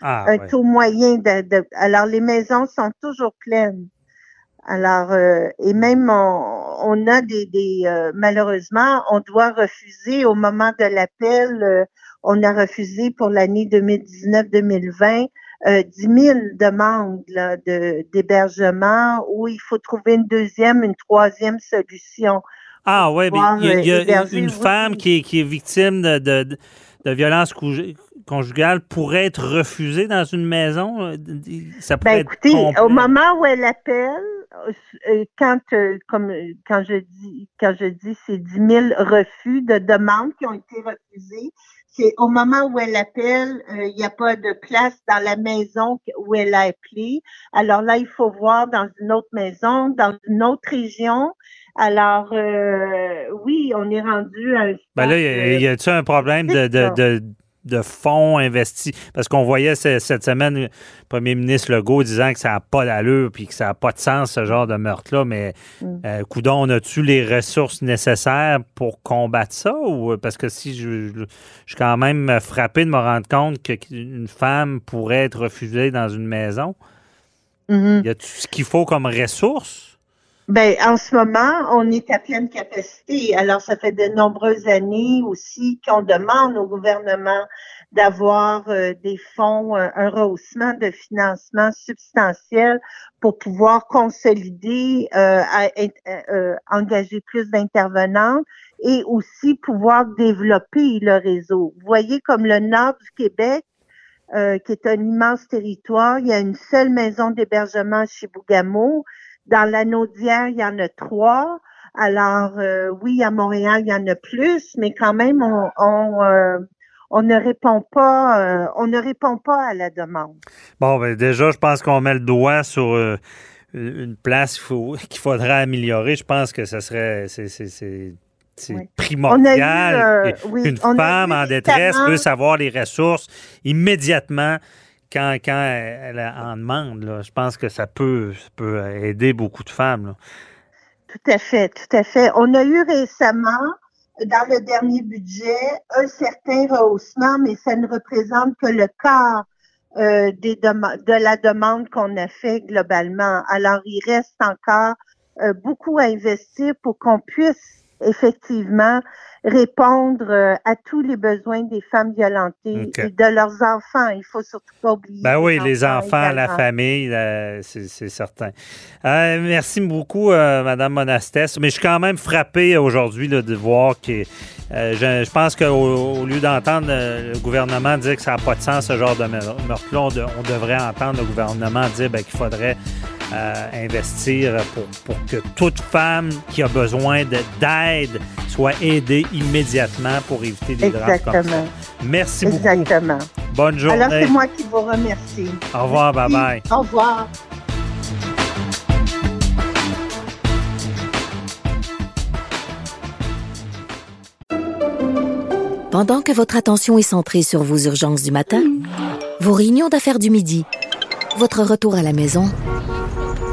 Ah, un ouais. taux moyen de, de- alors les maisons sont toujours pleines. Alors euh, et même on, on a des, des euh, malheureusement on doit refuser au moment de l'appel euh, on a refusé pour l'année 2019-2020 euh, 10 000 demandes là, de d'hébergement où il faut trouver une deuxième, une troisième solution. Ah oui, mais il y a, il y a euh, une femme qui est, qui est victime de, de, de- violence conju- conjugale pourrait être refusée dans une maison. euh, Ça pourrait Ben écoutez, au moment où elle appelle, euh, quand euh, comme quand je dis quand je dis c'est 10 000 refus de demandes qui ont été refusés, c'est au moment où elle appelle, euh, il n'y a pas de place dans la maison où elle a appelé. Alors là, il faut voir dans une autre maison, dans une autre région. Alors euh, oui, on est rendu à un Ben là, y a-t-il un problème de, de, de, de fonds investis? Parce qu'on voyait ce- cette semaine le premier ministre Legault disant que ça n'a pas d'allure puis que ça n'a pas de sens, ce genre de meurtre-là. Mais, Mm. euh, coudon, on a-tu les ressources nécessaires pour combattre ça? Ou, parce que si je, je, je suis quand même frappé de me rendre compte qu'une femme pourrait être refusée dans une maison? Mhm. Y a tout ce qu'il faut comme ressources? Ben, en ce moment, on est à pleine capacité. Alors, ça fait de nombreuses années aussi qu'on demande au gouvernement d'avoir euh, des fonds, euh, un rehaussement de financement substantiel pour pouvoir consolider, euh, être- euh, engager plus d'intervenants et aussi pouvoir développer le réseau. Vous voyez, comme le nord du Québec, euh, qui est un immense territoire. Il y a une seule maison d'hébergement chez Bougamo. Dans la Naudière, il y en a trois. Alors, euh, oui, à Montréal, il y en a plus, mais quand même, on, on, euh, on ne répond pas, euh, on ne répond pas à la demande. Bon, ben déjà, je pense qu'on met le doigt sur euh, une place qu'il faudrait améliorer. Je pense que ce serait c'est, c'est- Oui. primordial euh, oui, qu'une femme en détresse puisse avoir les ressources immédiatement quand, quand elle en demande. Je pense que ça peut, peut aider beaucoup de femmes. Tout à fait, tout à fait. On a eu récemment, dans le dernier budget, un certain rehaussement, mais ça ne représente que le quart euh, de la demande qu'on a fait globalement. Alors, il reste encore euh, beaucoup à investir pour qu'on puisse effectivement répondre euh, à tous les besoins des femmes violentées et de leurs enfants. Il faut surtout pas oublier. Ben oui, les enfants, la famille, euh, c'est certain. Euh, merci beaucoup, euh, Madame Monastès. Mais je suis quand même frappé aujourd'hui de voir que euh, je, je pense qu'au au lieu d'entendre le gouvernement dire que ça n'a pas de sens, ce genre de meurtre- meurtre-là, on, de- on devrait entendre le gouvernement dire ben, qu'il faudrait euh, investir pour, pour que toute femme qui a besoin de- d'aide soit aidée immédiatement pour éviter des drames comme ça. Exactement. Merci beaucoup. Exactement. Bonne journée. Alors, c'est moi qui vous remercie. Au revoir, bye bye. Au revoir. Pendant que votre attention est centrée sur vos urgences du matin, vos réunions d'affaires du midi, votre retour à la maison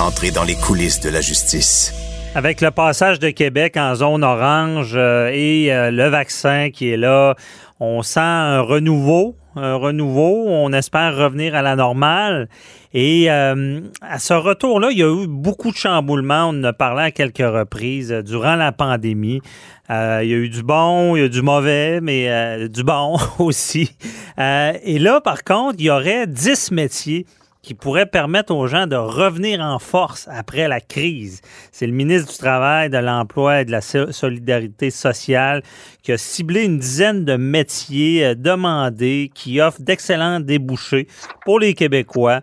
Entrez dans les coulisses de la justice. Avec le passage de Québec en zone orange euh, et euh, le vaccin qui est là, on sent un renouveau, un renouveau. On espère revenir à la normale. Et euh, à ce retour-là, il y a eu beaucoup de chamboulements. On en a parlé à quelques reprises durant la pandémie. Il y a eu du bon, il y a eu du mauvais, mais du bon aussi. Et là, par contre, il y aurait 10 métiers qui pourrait permettre aux gens de revenir en force après la crise. C'est le ministre du Travail, de l'Emploi et de la so- Solidarité sociale qui a ciblé une dizaine de métiers euh, demandés qui offrent d'excellents débouchés pour les Québécois.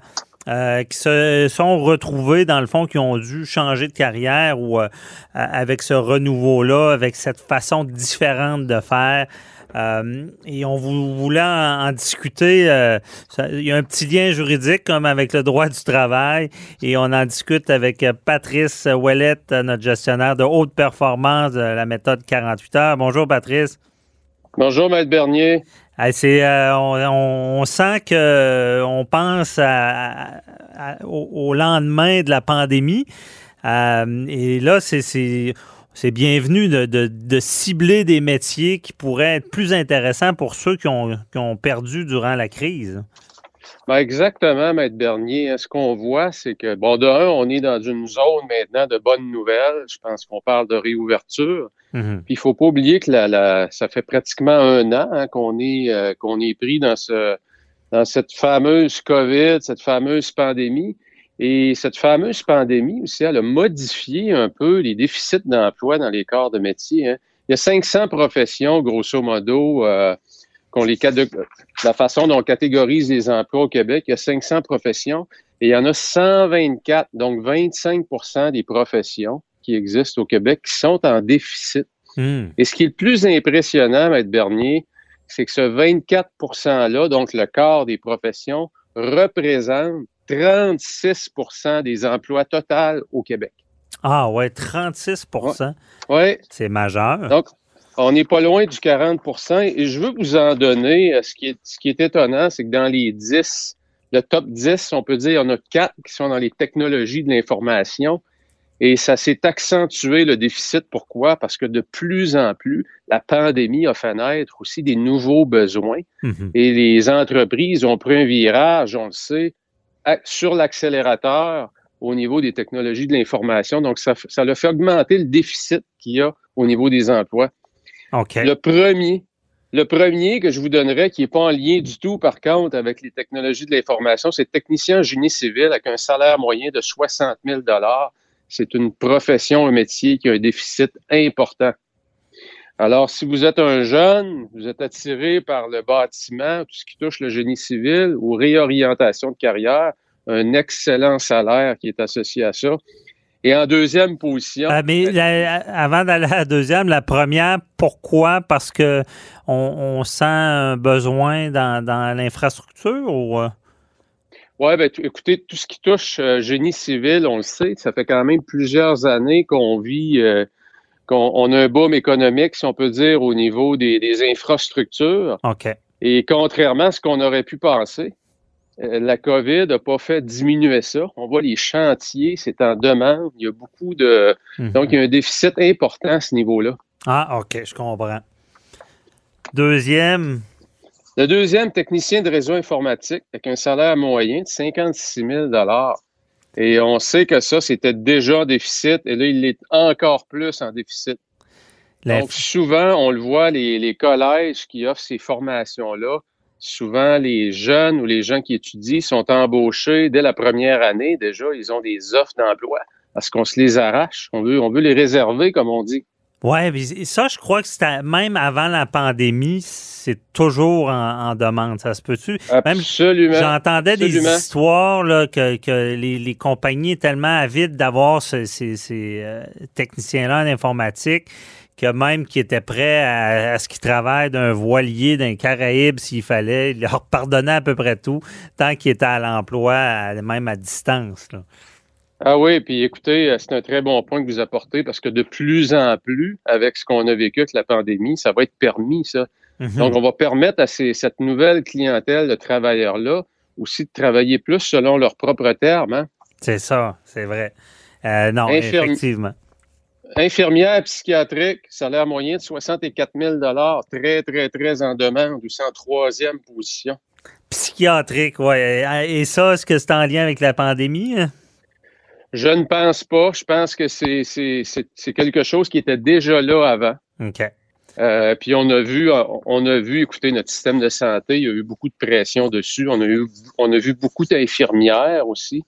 euh, qui se sont retrouvés, dans le fond, qui ont dû changer de carrière ou euh, avec ce renouveau-là, avec cette façon différente de faire. Euh, et on vou- voulait en, en discuter. euh, ça- il y a un petit lien juridique comme avec le droit du travail et on en discute avec euh, Patrice Ouellette, notre gestionnaire de haute performance de la méthode 48 heures. Bonjour Patrice. Bonjour, Maître Bernier. C'est, euh, on, sent que on pense à- à- à- au, au lendemain de la pandémie. Et là, c'est, c'est, bienvenu de, de- de cibler des métiers qui pourraient être plus intéressants pour ceux qui ont, qui ont perdu durant la crise. Ben exactement, Maître Bernier. Ce qu'on voit, c'est que, bon, de un, on est dans une zone maintenant de bonnes nouvelles. Je pense qu'on parle de réouverture. Mhm. Puis il faut pas oublier que la, la- ça fait pratiquement un an hein, qu'on est euh, qu'on est pris dans ce dans cette fameuse COVID, cette fameuse pandémie. Et cette fameuse pandémie aussi, elle a modifié un peu les déficits d'emploi dans les corps de métier. hein. Il y a 500 professions, grosso modo, euh, qu'on les la façon dont on catégorise les emplois au Québec. Il y a 500 professions et il y en a 124, donc 25% des professions qui existent au Québec qui sont en déficit. Hmm. Et ce qui est le plus impressionnant, Maître Bernier, c'est que ce 24 %-là, donc le quart des professions, représente 36% des emplois totaux au Québec. Ah ouais, 36% Oui. C'est majeur. Donc, on n'est pas loin du 40% Et je veux vous en donner. euh, Ce qui est, ce qui est étonnant, c'est que dans les 10, le top 10, on peut dire, il y en a quatre qui sont dans les technologies de l'information. Et ça s'est accentué le déficit. Pourquoi? Parce que de plus en plus, la pandémie a fait naître aussi des nouveaux besoins. Mhm. Et les entreprises ont pris un virage, on le sait, sur l'accélérateur au niveau des technologies de l'information. Donc, ça, ça a fait augmenter le déficit qu'il y a au niveau des emplois. OK. Le premier, le premier que je vous donnerais, qui n'est pas en lien du tout, par contre, avec les technologies de l'information, c'est technicien en génie civil avec un salaire moyen de 60 000 C'est une profession, un métier qui a un déficit important. Alors, si vous êtes un jeune, vous êtes attiré par le bâtiment, tout ce qui touche le génie civil ou réorientation de carrière, un excellent salaire qui est associé à ça. Et en deuxième position, Ah, mais la- avant d'aller à la deuxième, la première, pourquoi? Parce que on, on sent un besoin dans, dans l'infrastructure ou. euh? Oui, ben, écoutez, tout ce qui touche euh, génie civil, on le sait, ça fait quand même plusieurs années qu'on vit, euh, qu'on on a un boom économique, si on peut dire, au niveau des, des infrastructures. OK. Et contrairement à ce qu'on aurait pu penser, euh, la COVID n'a pas fait diminuer ça. On voit les chantiers, c'est en demande. Il y a beaucoup de. Mhm. Donc, il y a un déficit important à ce niveau-là. Ah, OK, je comprends. Deuxième, Le deuxième, technicien de réseau informatique, avec un salaire moyen de 56 000 Et on sait que ça, c'était déjà en déficit, et là, il est encore plus en déficit. la- Donc, souvent, on le voit, les, les collèges qui offrent ces formations-là, souvent, les jeunes ou les gens qui étudient sont embauchés dès la première année. Déjà, ils ont des offres d'emploi parce qu'on se les arrache. On veut, on veut les réserver, comme on dit. Ouais, mais ça, je crois que c'était même avant la pandémie, c'est toujours en, en demande. Ça se peut-tu? Absolument. j'entendais des histoires là, que, que les, les compagnies tellement avides d'avoir ce- ces, ces, euh, techniciens-là en informatique que même qui étaient prêts à, à ce qu'ils travaillent d'un voilier, d'un Caraïbe s'il fallait, ils leur pardonnaient à peu près tout tant qu'ils étaient à l'emploi, même à distance. là. Ah oui, puis écoutez, euh, c'est un très bon point que vous apportez parce que de plus en plus, avec ce qu'on a vécu avec la pandémie, ça va être permis, ça. Mhm. Donc, on va permettre à ces- cette nouvelle clientèle de travailleurs-là aussi de travailler plus selon leurs propres termes. hein. C'est ça, c'est vrai. Euh, non, Infirmi- effectivement. Infirmière psychiatrique, salaire moyen de 64 000 très, très, très en demande, aussi en troisième position. Psychiatrique, oui. Et ça, est-ce que c'est en lien avec la pandémie? hein? Je ne pense pas. Je pense que c'est c'est- c'est- c'est quelque chose qui était déjà là avant. OK. Euh, puis on a vu, on a vu, écoutez, notre système de santé, il y a eu beaucoup de pression dessus. On a eu, on a vu beaucoup d'infirmières aussi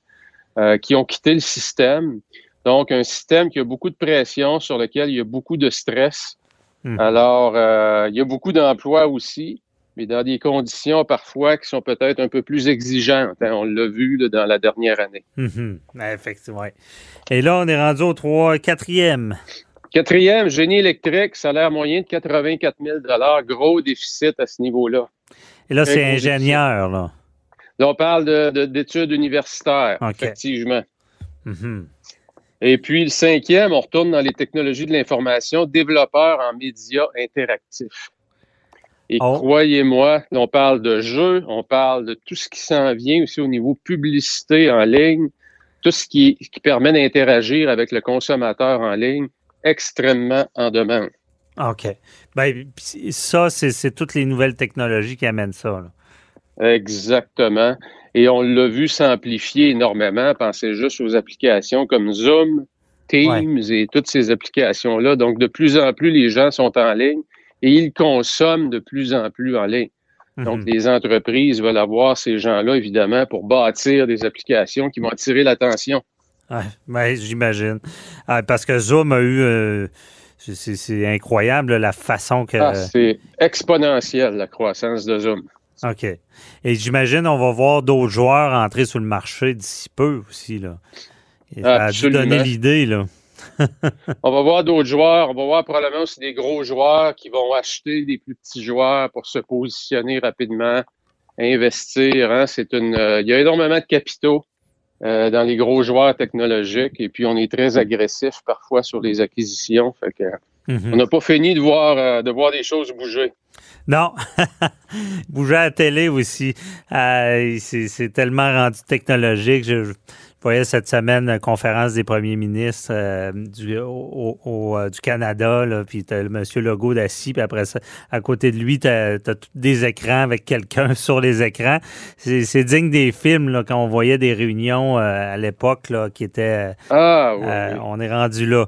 euh, qui ont quitté le système. Donc, un système qui a beaucoup de pression, sur lequel il y a beaucoup de stress. Mhm. Alors, euh, il y a beaucoup d'emplois aussi, mais dans des conditions parfois qui sont peut-être un peu plus exigeantes. hein. On l'a vu là, dans la dernière année. Mhm. Effectivement. Et là, on est rendu au 3, quatrième. Quatrième, génie électrique, salaire moyen de 84 000 gros déficit à ce niveau-là. Et là, c'est ingénieur, là. Là, on parle de- de- d'études universitaires, effectivement. Mhm. Et puis, le cinquième, on retourne dans les technologies de l'information, développeur en médias interactifs. Et Oh. croyez-moi, on parle de jeux, on parle de tout ce qui s'en vient aussi au niveau publicité en ligne, tout ce qui, qui permet d'interagir avec le consommateur en ligne, extrêmement en demande. OK. Ben, ça, c'est toutes les nouvelles technologies qui amènent ça. là. Exactement. Et on l'a vu s'amplifier énormément. Pensez juste aux applications comme Zoom, Teams et toutes ces applications-là. Donc, de plus en plus, les gens sont en ligne et ils consomment de plus en plus en ligne. Donc, Mhm. les entreprises veulent avoir ces gens-là, évidemment, pour bâtir des applications qui vont attirer l'attention. Ouais, ben, j'imagine. Ah, parce que Zoom a eu. euh, c'est- incroyable la façon que. Ah, c'est exponentiel, la croissance de Zoom. OK. Et j'imagine on va voir d'autres joueurs entrer sur le marché d'ici peu aussi. Là. Et ça a dû donner l'idée. là. On va voir d'autres joueurs. On va voir probablement aussi des gros joueurs qui vont acheter des plus petits joueurs pour se positionner rapidement, investir. hein. C'est une, euh, il y a énormément de capitaux euh, dans les gros joueurs technologiques et puis on est très agressif parfois sur les acquisitions. Fait que, Mhm. on n'a pas fini de voir, euh, de voir des choses bouger. Non. Bouger à la télé aussi. Euh, c'est tellement rendu technologique. Je voyais cette semaine une conférence des premiers ministres euh, du, au- au- euh, du Canada, là, puis t'as le monsieur Legault assis, puis après ça, à côté de lui, t'as as des écrans avec quelqu'un sur les écrans. C'est c'est digne des films, là, quand on voyait des réunions euh, à l'époque, là, qui étaient... Ah, oui. On est rendu là.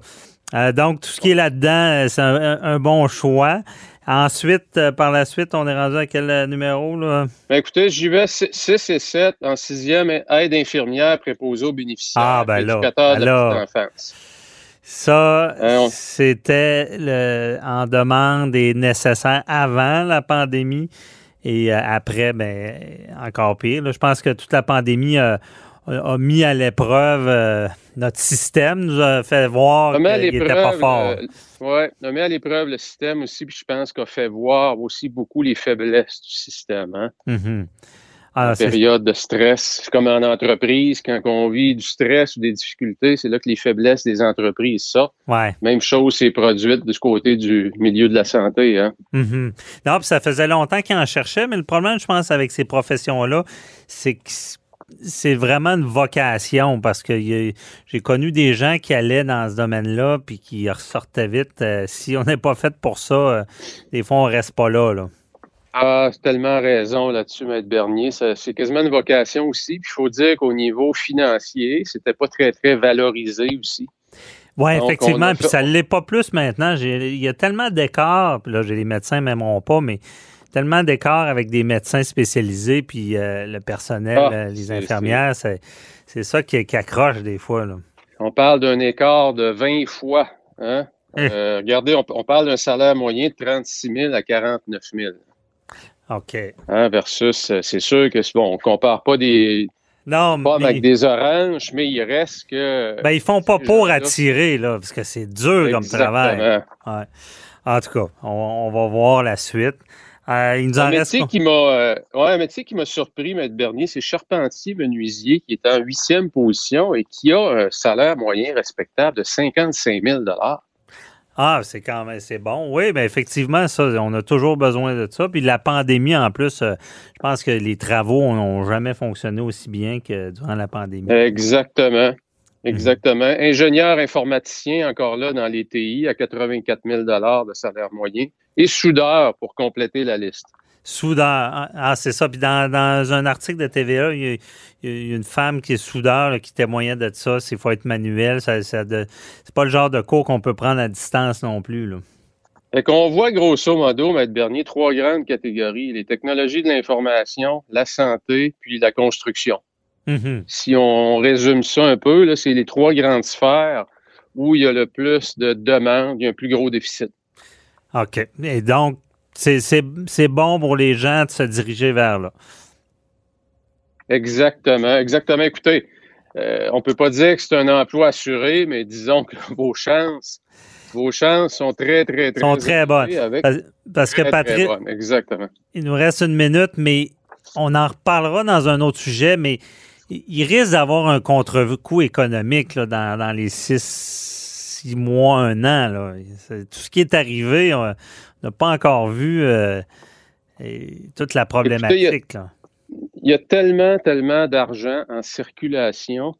Donc, tout ce qui est là-dedans, c'est un bon choix. Ensuite, euh, par la suite, on est rendu à quel euh, numéro, là? Ben, écoutez, j'y vais 6 et 7 en sixième, aide infirmière préposée aux bénéficiaires. Ah, ben là, éducateur de la alors. enfance. Ça, on- c'était en demande et nécessaire avant la pandémie et euh, après, ben, encore pire. là. je pense que toute la pandémie a, mis à l'épreuve euh, notre système, nous a fait voir qu'il n'était pas fort. euh, on met à l'épreuve le système aussi, puis je pense qu'on fait voir aussi beaucoup les faiblesses du système. Hein? Mhm. Ah, période de stress, c'est comme en entreprise, quand on vit du stress ou des difficultés, c'est là que les faiblesses des entreprises sortent. ouais. Même chose s'est produite du côté du milieu de la santé. Hein? Mhm. Non, puis ça faisait longtemps qu'ils en cherchaient, mais le problème, je pense, avec ces professions-là, c'est que c'est vraiment une vocation parce que j'ai connu des gens qui allaient dans ce domaine-là puis qui ressortaient vite. Euh, si on n'est pas fait pour ça, euh, des fois, on reste pas là. là. Ah, c'est tellement raison là-dessus, Maître Bernier. C'est quasiment une vocation aussi. Puis il faut dire qu'au niveau financier, c'était pas très, très valorisé aussi. Oui, effectivement, puis ça ne l'est pas plus maintenant. Il y a tellement d'écarts, puis là, j'ai les médecins ne m'aimeront pas, mais tellement d'écarts avec des médecins spécialisés, puis euh, le personnel, Ah, euh, les infirmières, c'est c'est ça qui, qui accroche des fois. Là. On parle d'un écart de 20 fois. Hein? Hein. Euh, regardez, on, on parle d'un salaire moyen de 36 000 à 49 000. OK. Hein, versus, c'est sûr que, bon, on compare pas des Non, pommes mais avec des oranges, mais il reste que... ben, ils font pas pour attirer, là, parce que c'est dur comme travail. Ouais. En tout cas, on, on va voir la suite. Euh, il nous en Un reste métier qui m'a euh, ouais, un métier qui m'a surpris, Maître Bernier, c'est charpentier menuisier qui est en huitième position et qui a un salaire moyen respectable de 55 000 Ah, c'est quand même c'est bon. Oui, bien effectivement, ça, on a toujours besoin de ça. Puis la pandémie, en plus, euh, je pense que les travaux n'ont jamais fonctionné aussi bien que durant la pandémie. Exactement. Exactement. Ingénieur informaticien, encore là, dans les TI, à 84 000 de salaire moyen. Et soudeur, pour compléter la liste. Soudeur, ah, ah, c'est ça. Puis dans, dans un article de TVA, il y a, il y a une femme qui est soudeur là, qui témoignait de ça. Il faut être manuel. Ça, ça c'est pas le genre de cours qu'on peut prendre à distance non plus. Là. Fait qu'on voit grosso modo, Maître Bernier, trois grandes catégories. Les technologies de l'information, la santé, puis la construction. Mhm. Si on résume ça un peu, c'est les trois grandes sphères où il y a le plus de demandes, il y a un plus gros déficit. OK. Et donc, c'est- bon pour les gens de se diriger vers là. Exactement, exactement. Écoutez, euh, on peut pas dire que c'est un emploi assuré, mais disons que vos chances, vos chances sont très, très, très sont très bonnes. Parce, parce que très, Patrick, exactement. il nous reste une minute, mais on en reparlera dans un autre sujet, mais il il risque d'avoir un contre-coup économique là, dans, dans les six, six mois, un an. Là. Tout ce qui est arrivé, on n'a pas encore vu euh, et toute la problématique. là. Il y a tellement, tellement d'argent en circulation.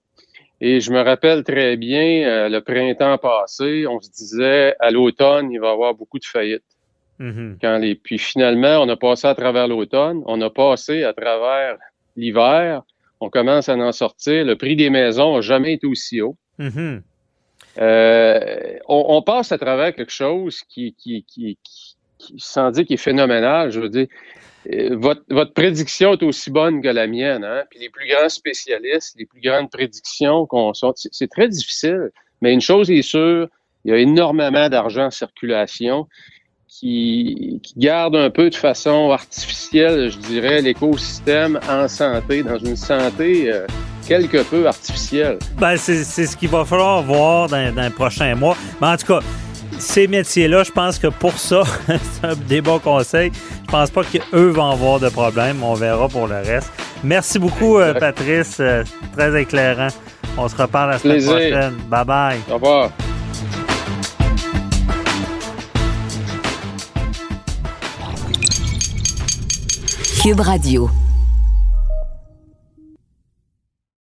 Et je me rappelle très bien, euh, le printemps passé, on se disait à l'automne, il va y avoir beaucoup de faillites. Mhm. Quand les... Puis finalement, on a passé à travers l'automne, on a passé à travers l'hiver, on commence à en sortir. Le prix des maisons n'a jamais été aussi haut. Mhm. Euh, on, on passe à travers quelque chose qui, qui, qui, qui, qui- sans dire qui est phénoménal, je veux dire, euh, votre, votre prédiction est aussi bonne que la mienne, hein? Puis les plus grands spécialistes, les plus grandes prédictions qu'on sort, c'est très difficile. Mais une chose est sûre, il y a énormément d'argent en circulation qui, qui garde un peu de façon artificielle, je dirais, l'écosystème en santé, dans une santé euh, quelque peu artificielle. Ben, c'est c'est ce qu'il va falloir voir dans, dans les prochains mois. Mais en tout cas, ces métiers-là, je pense que pour ça, c'est un des bons conseils. Je pense pas qu'eux vont avoir de problème. On verra pour le reste. Merci beaucoup, euh. Patrice. Euh, très éclairant. On se reparle la semaine Plaisir. prochaine. Bye bye. Au revoir. Cube Radio.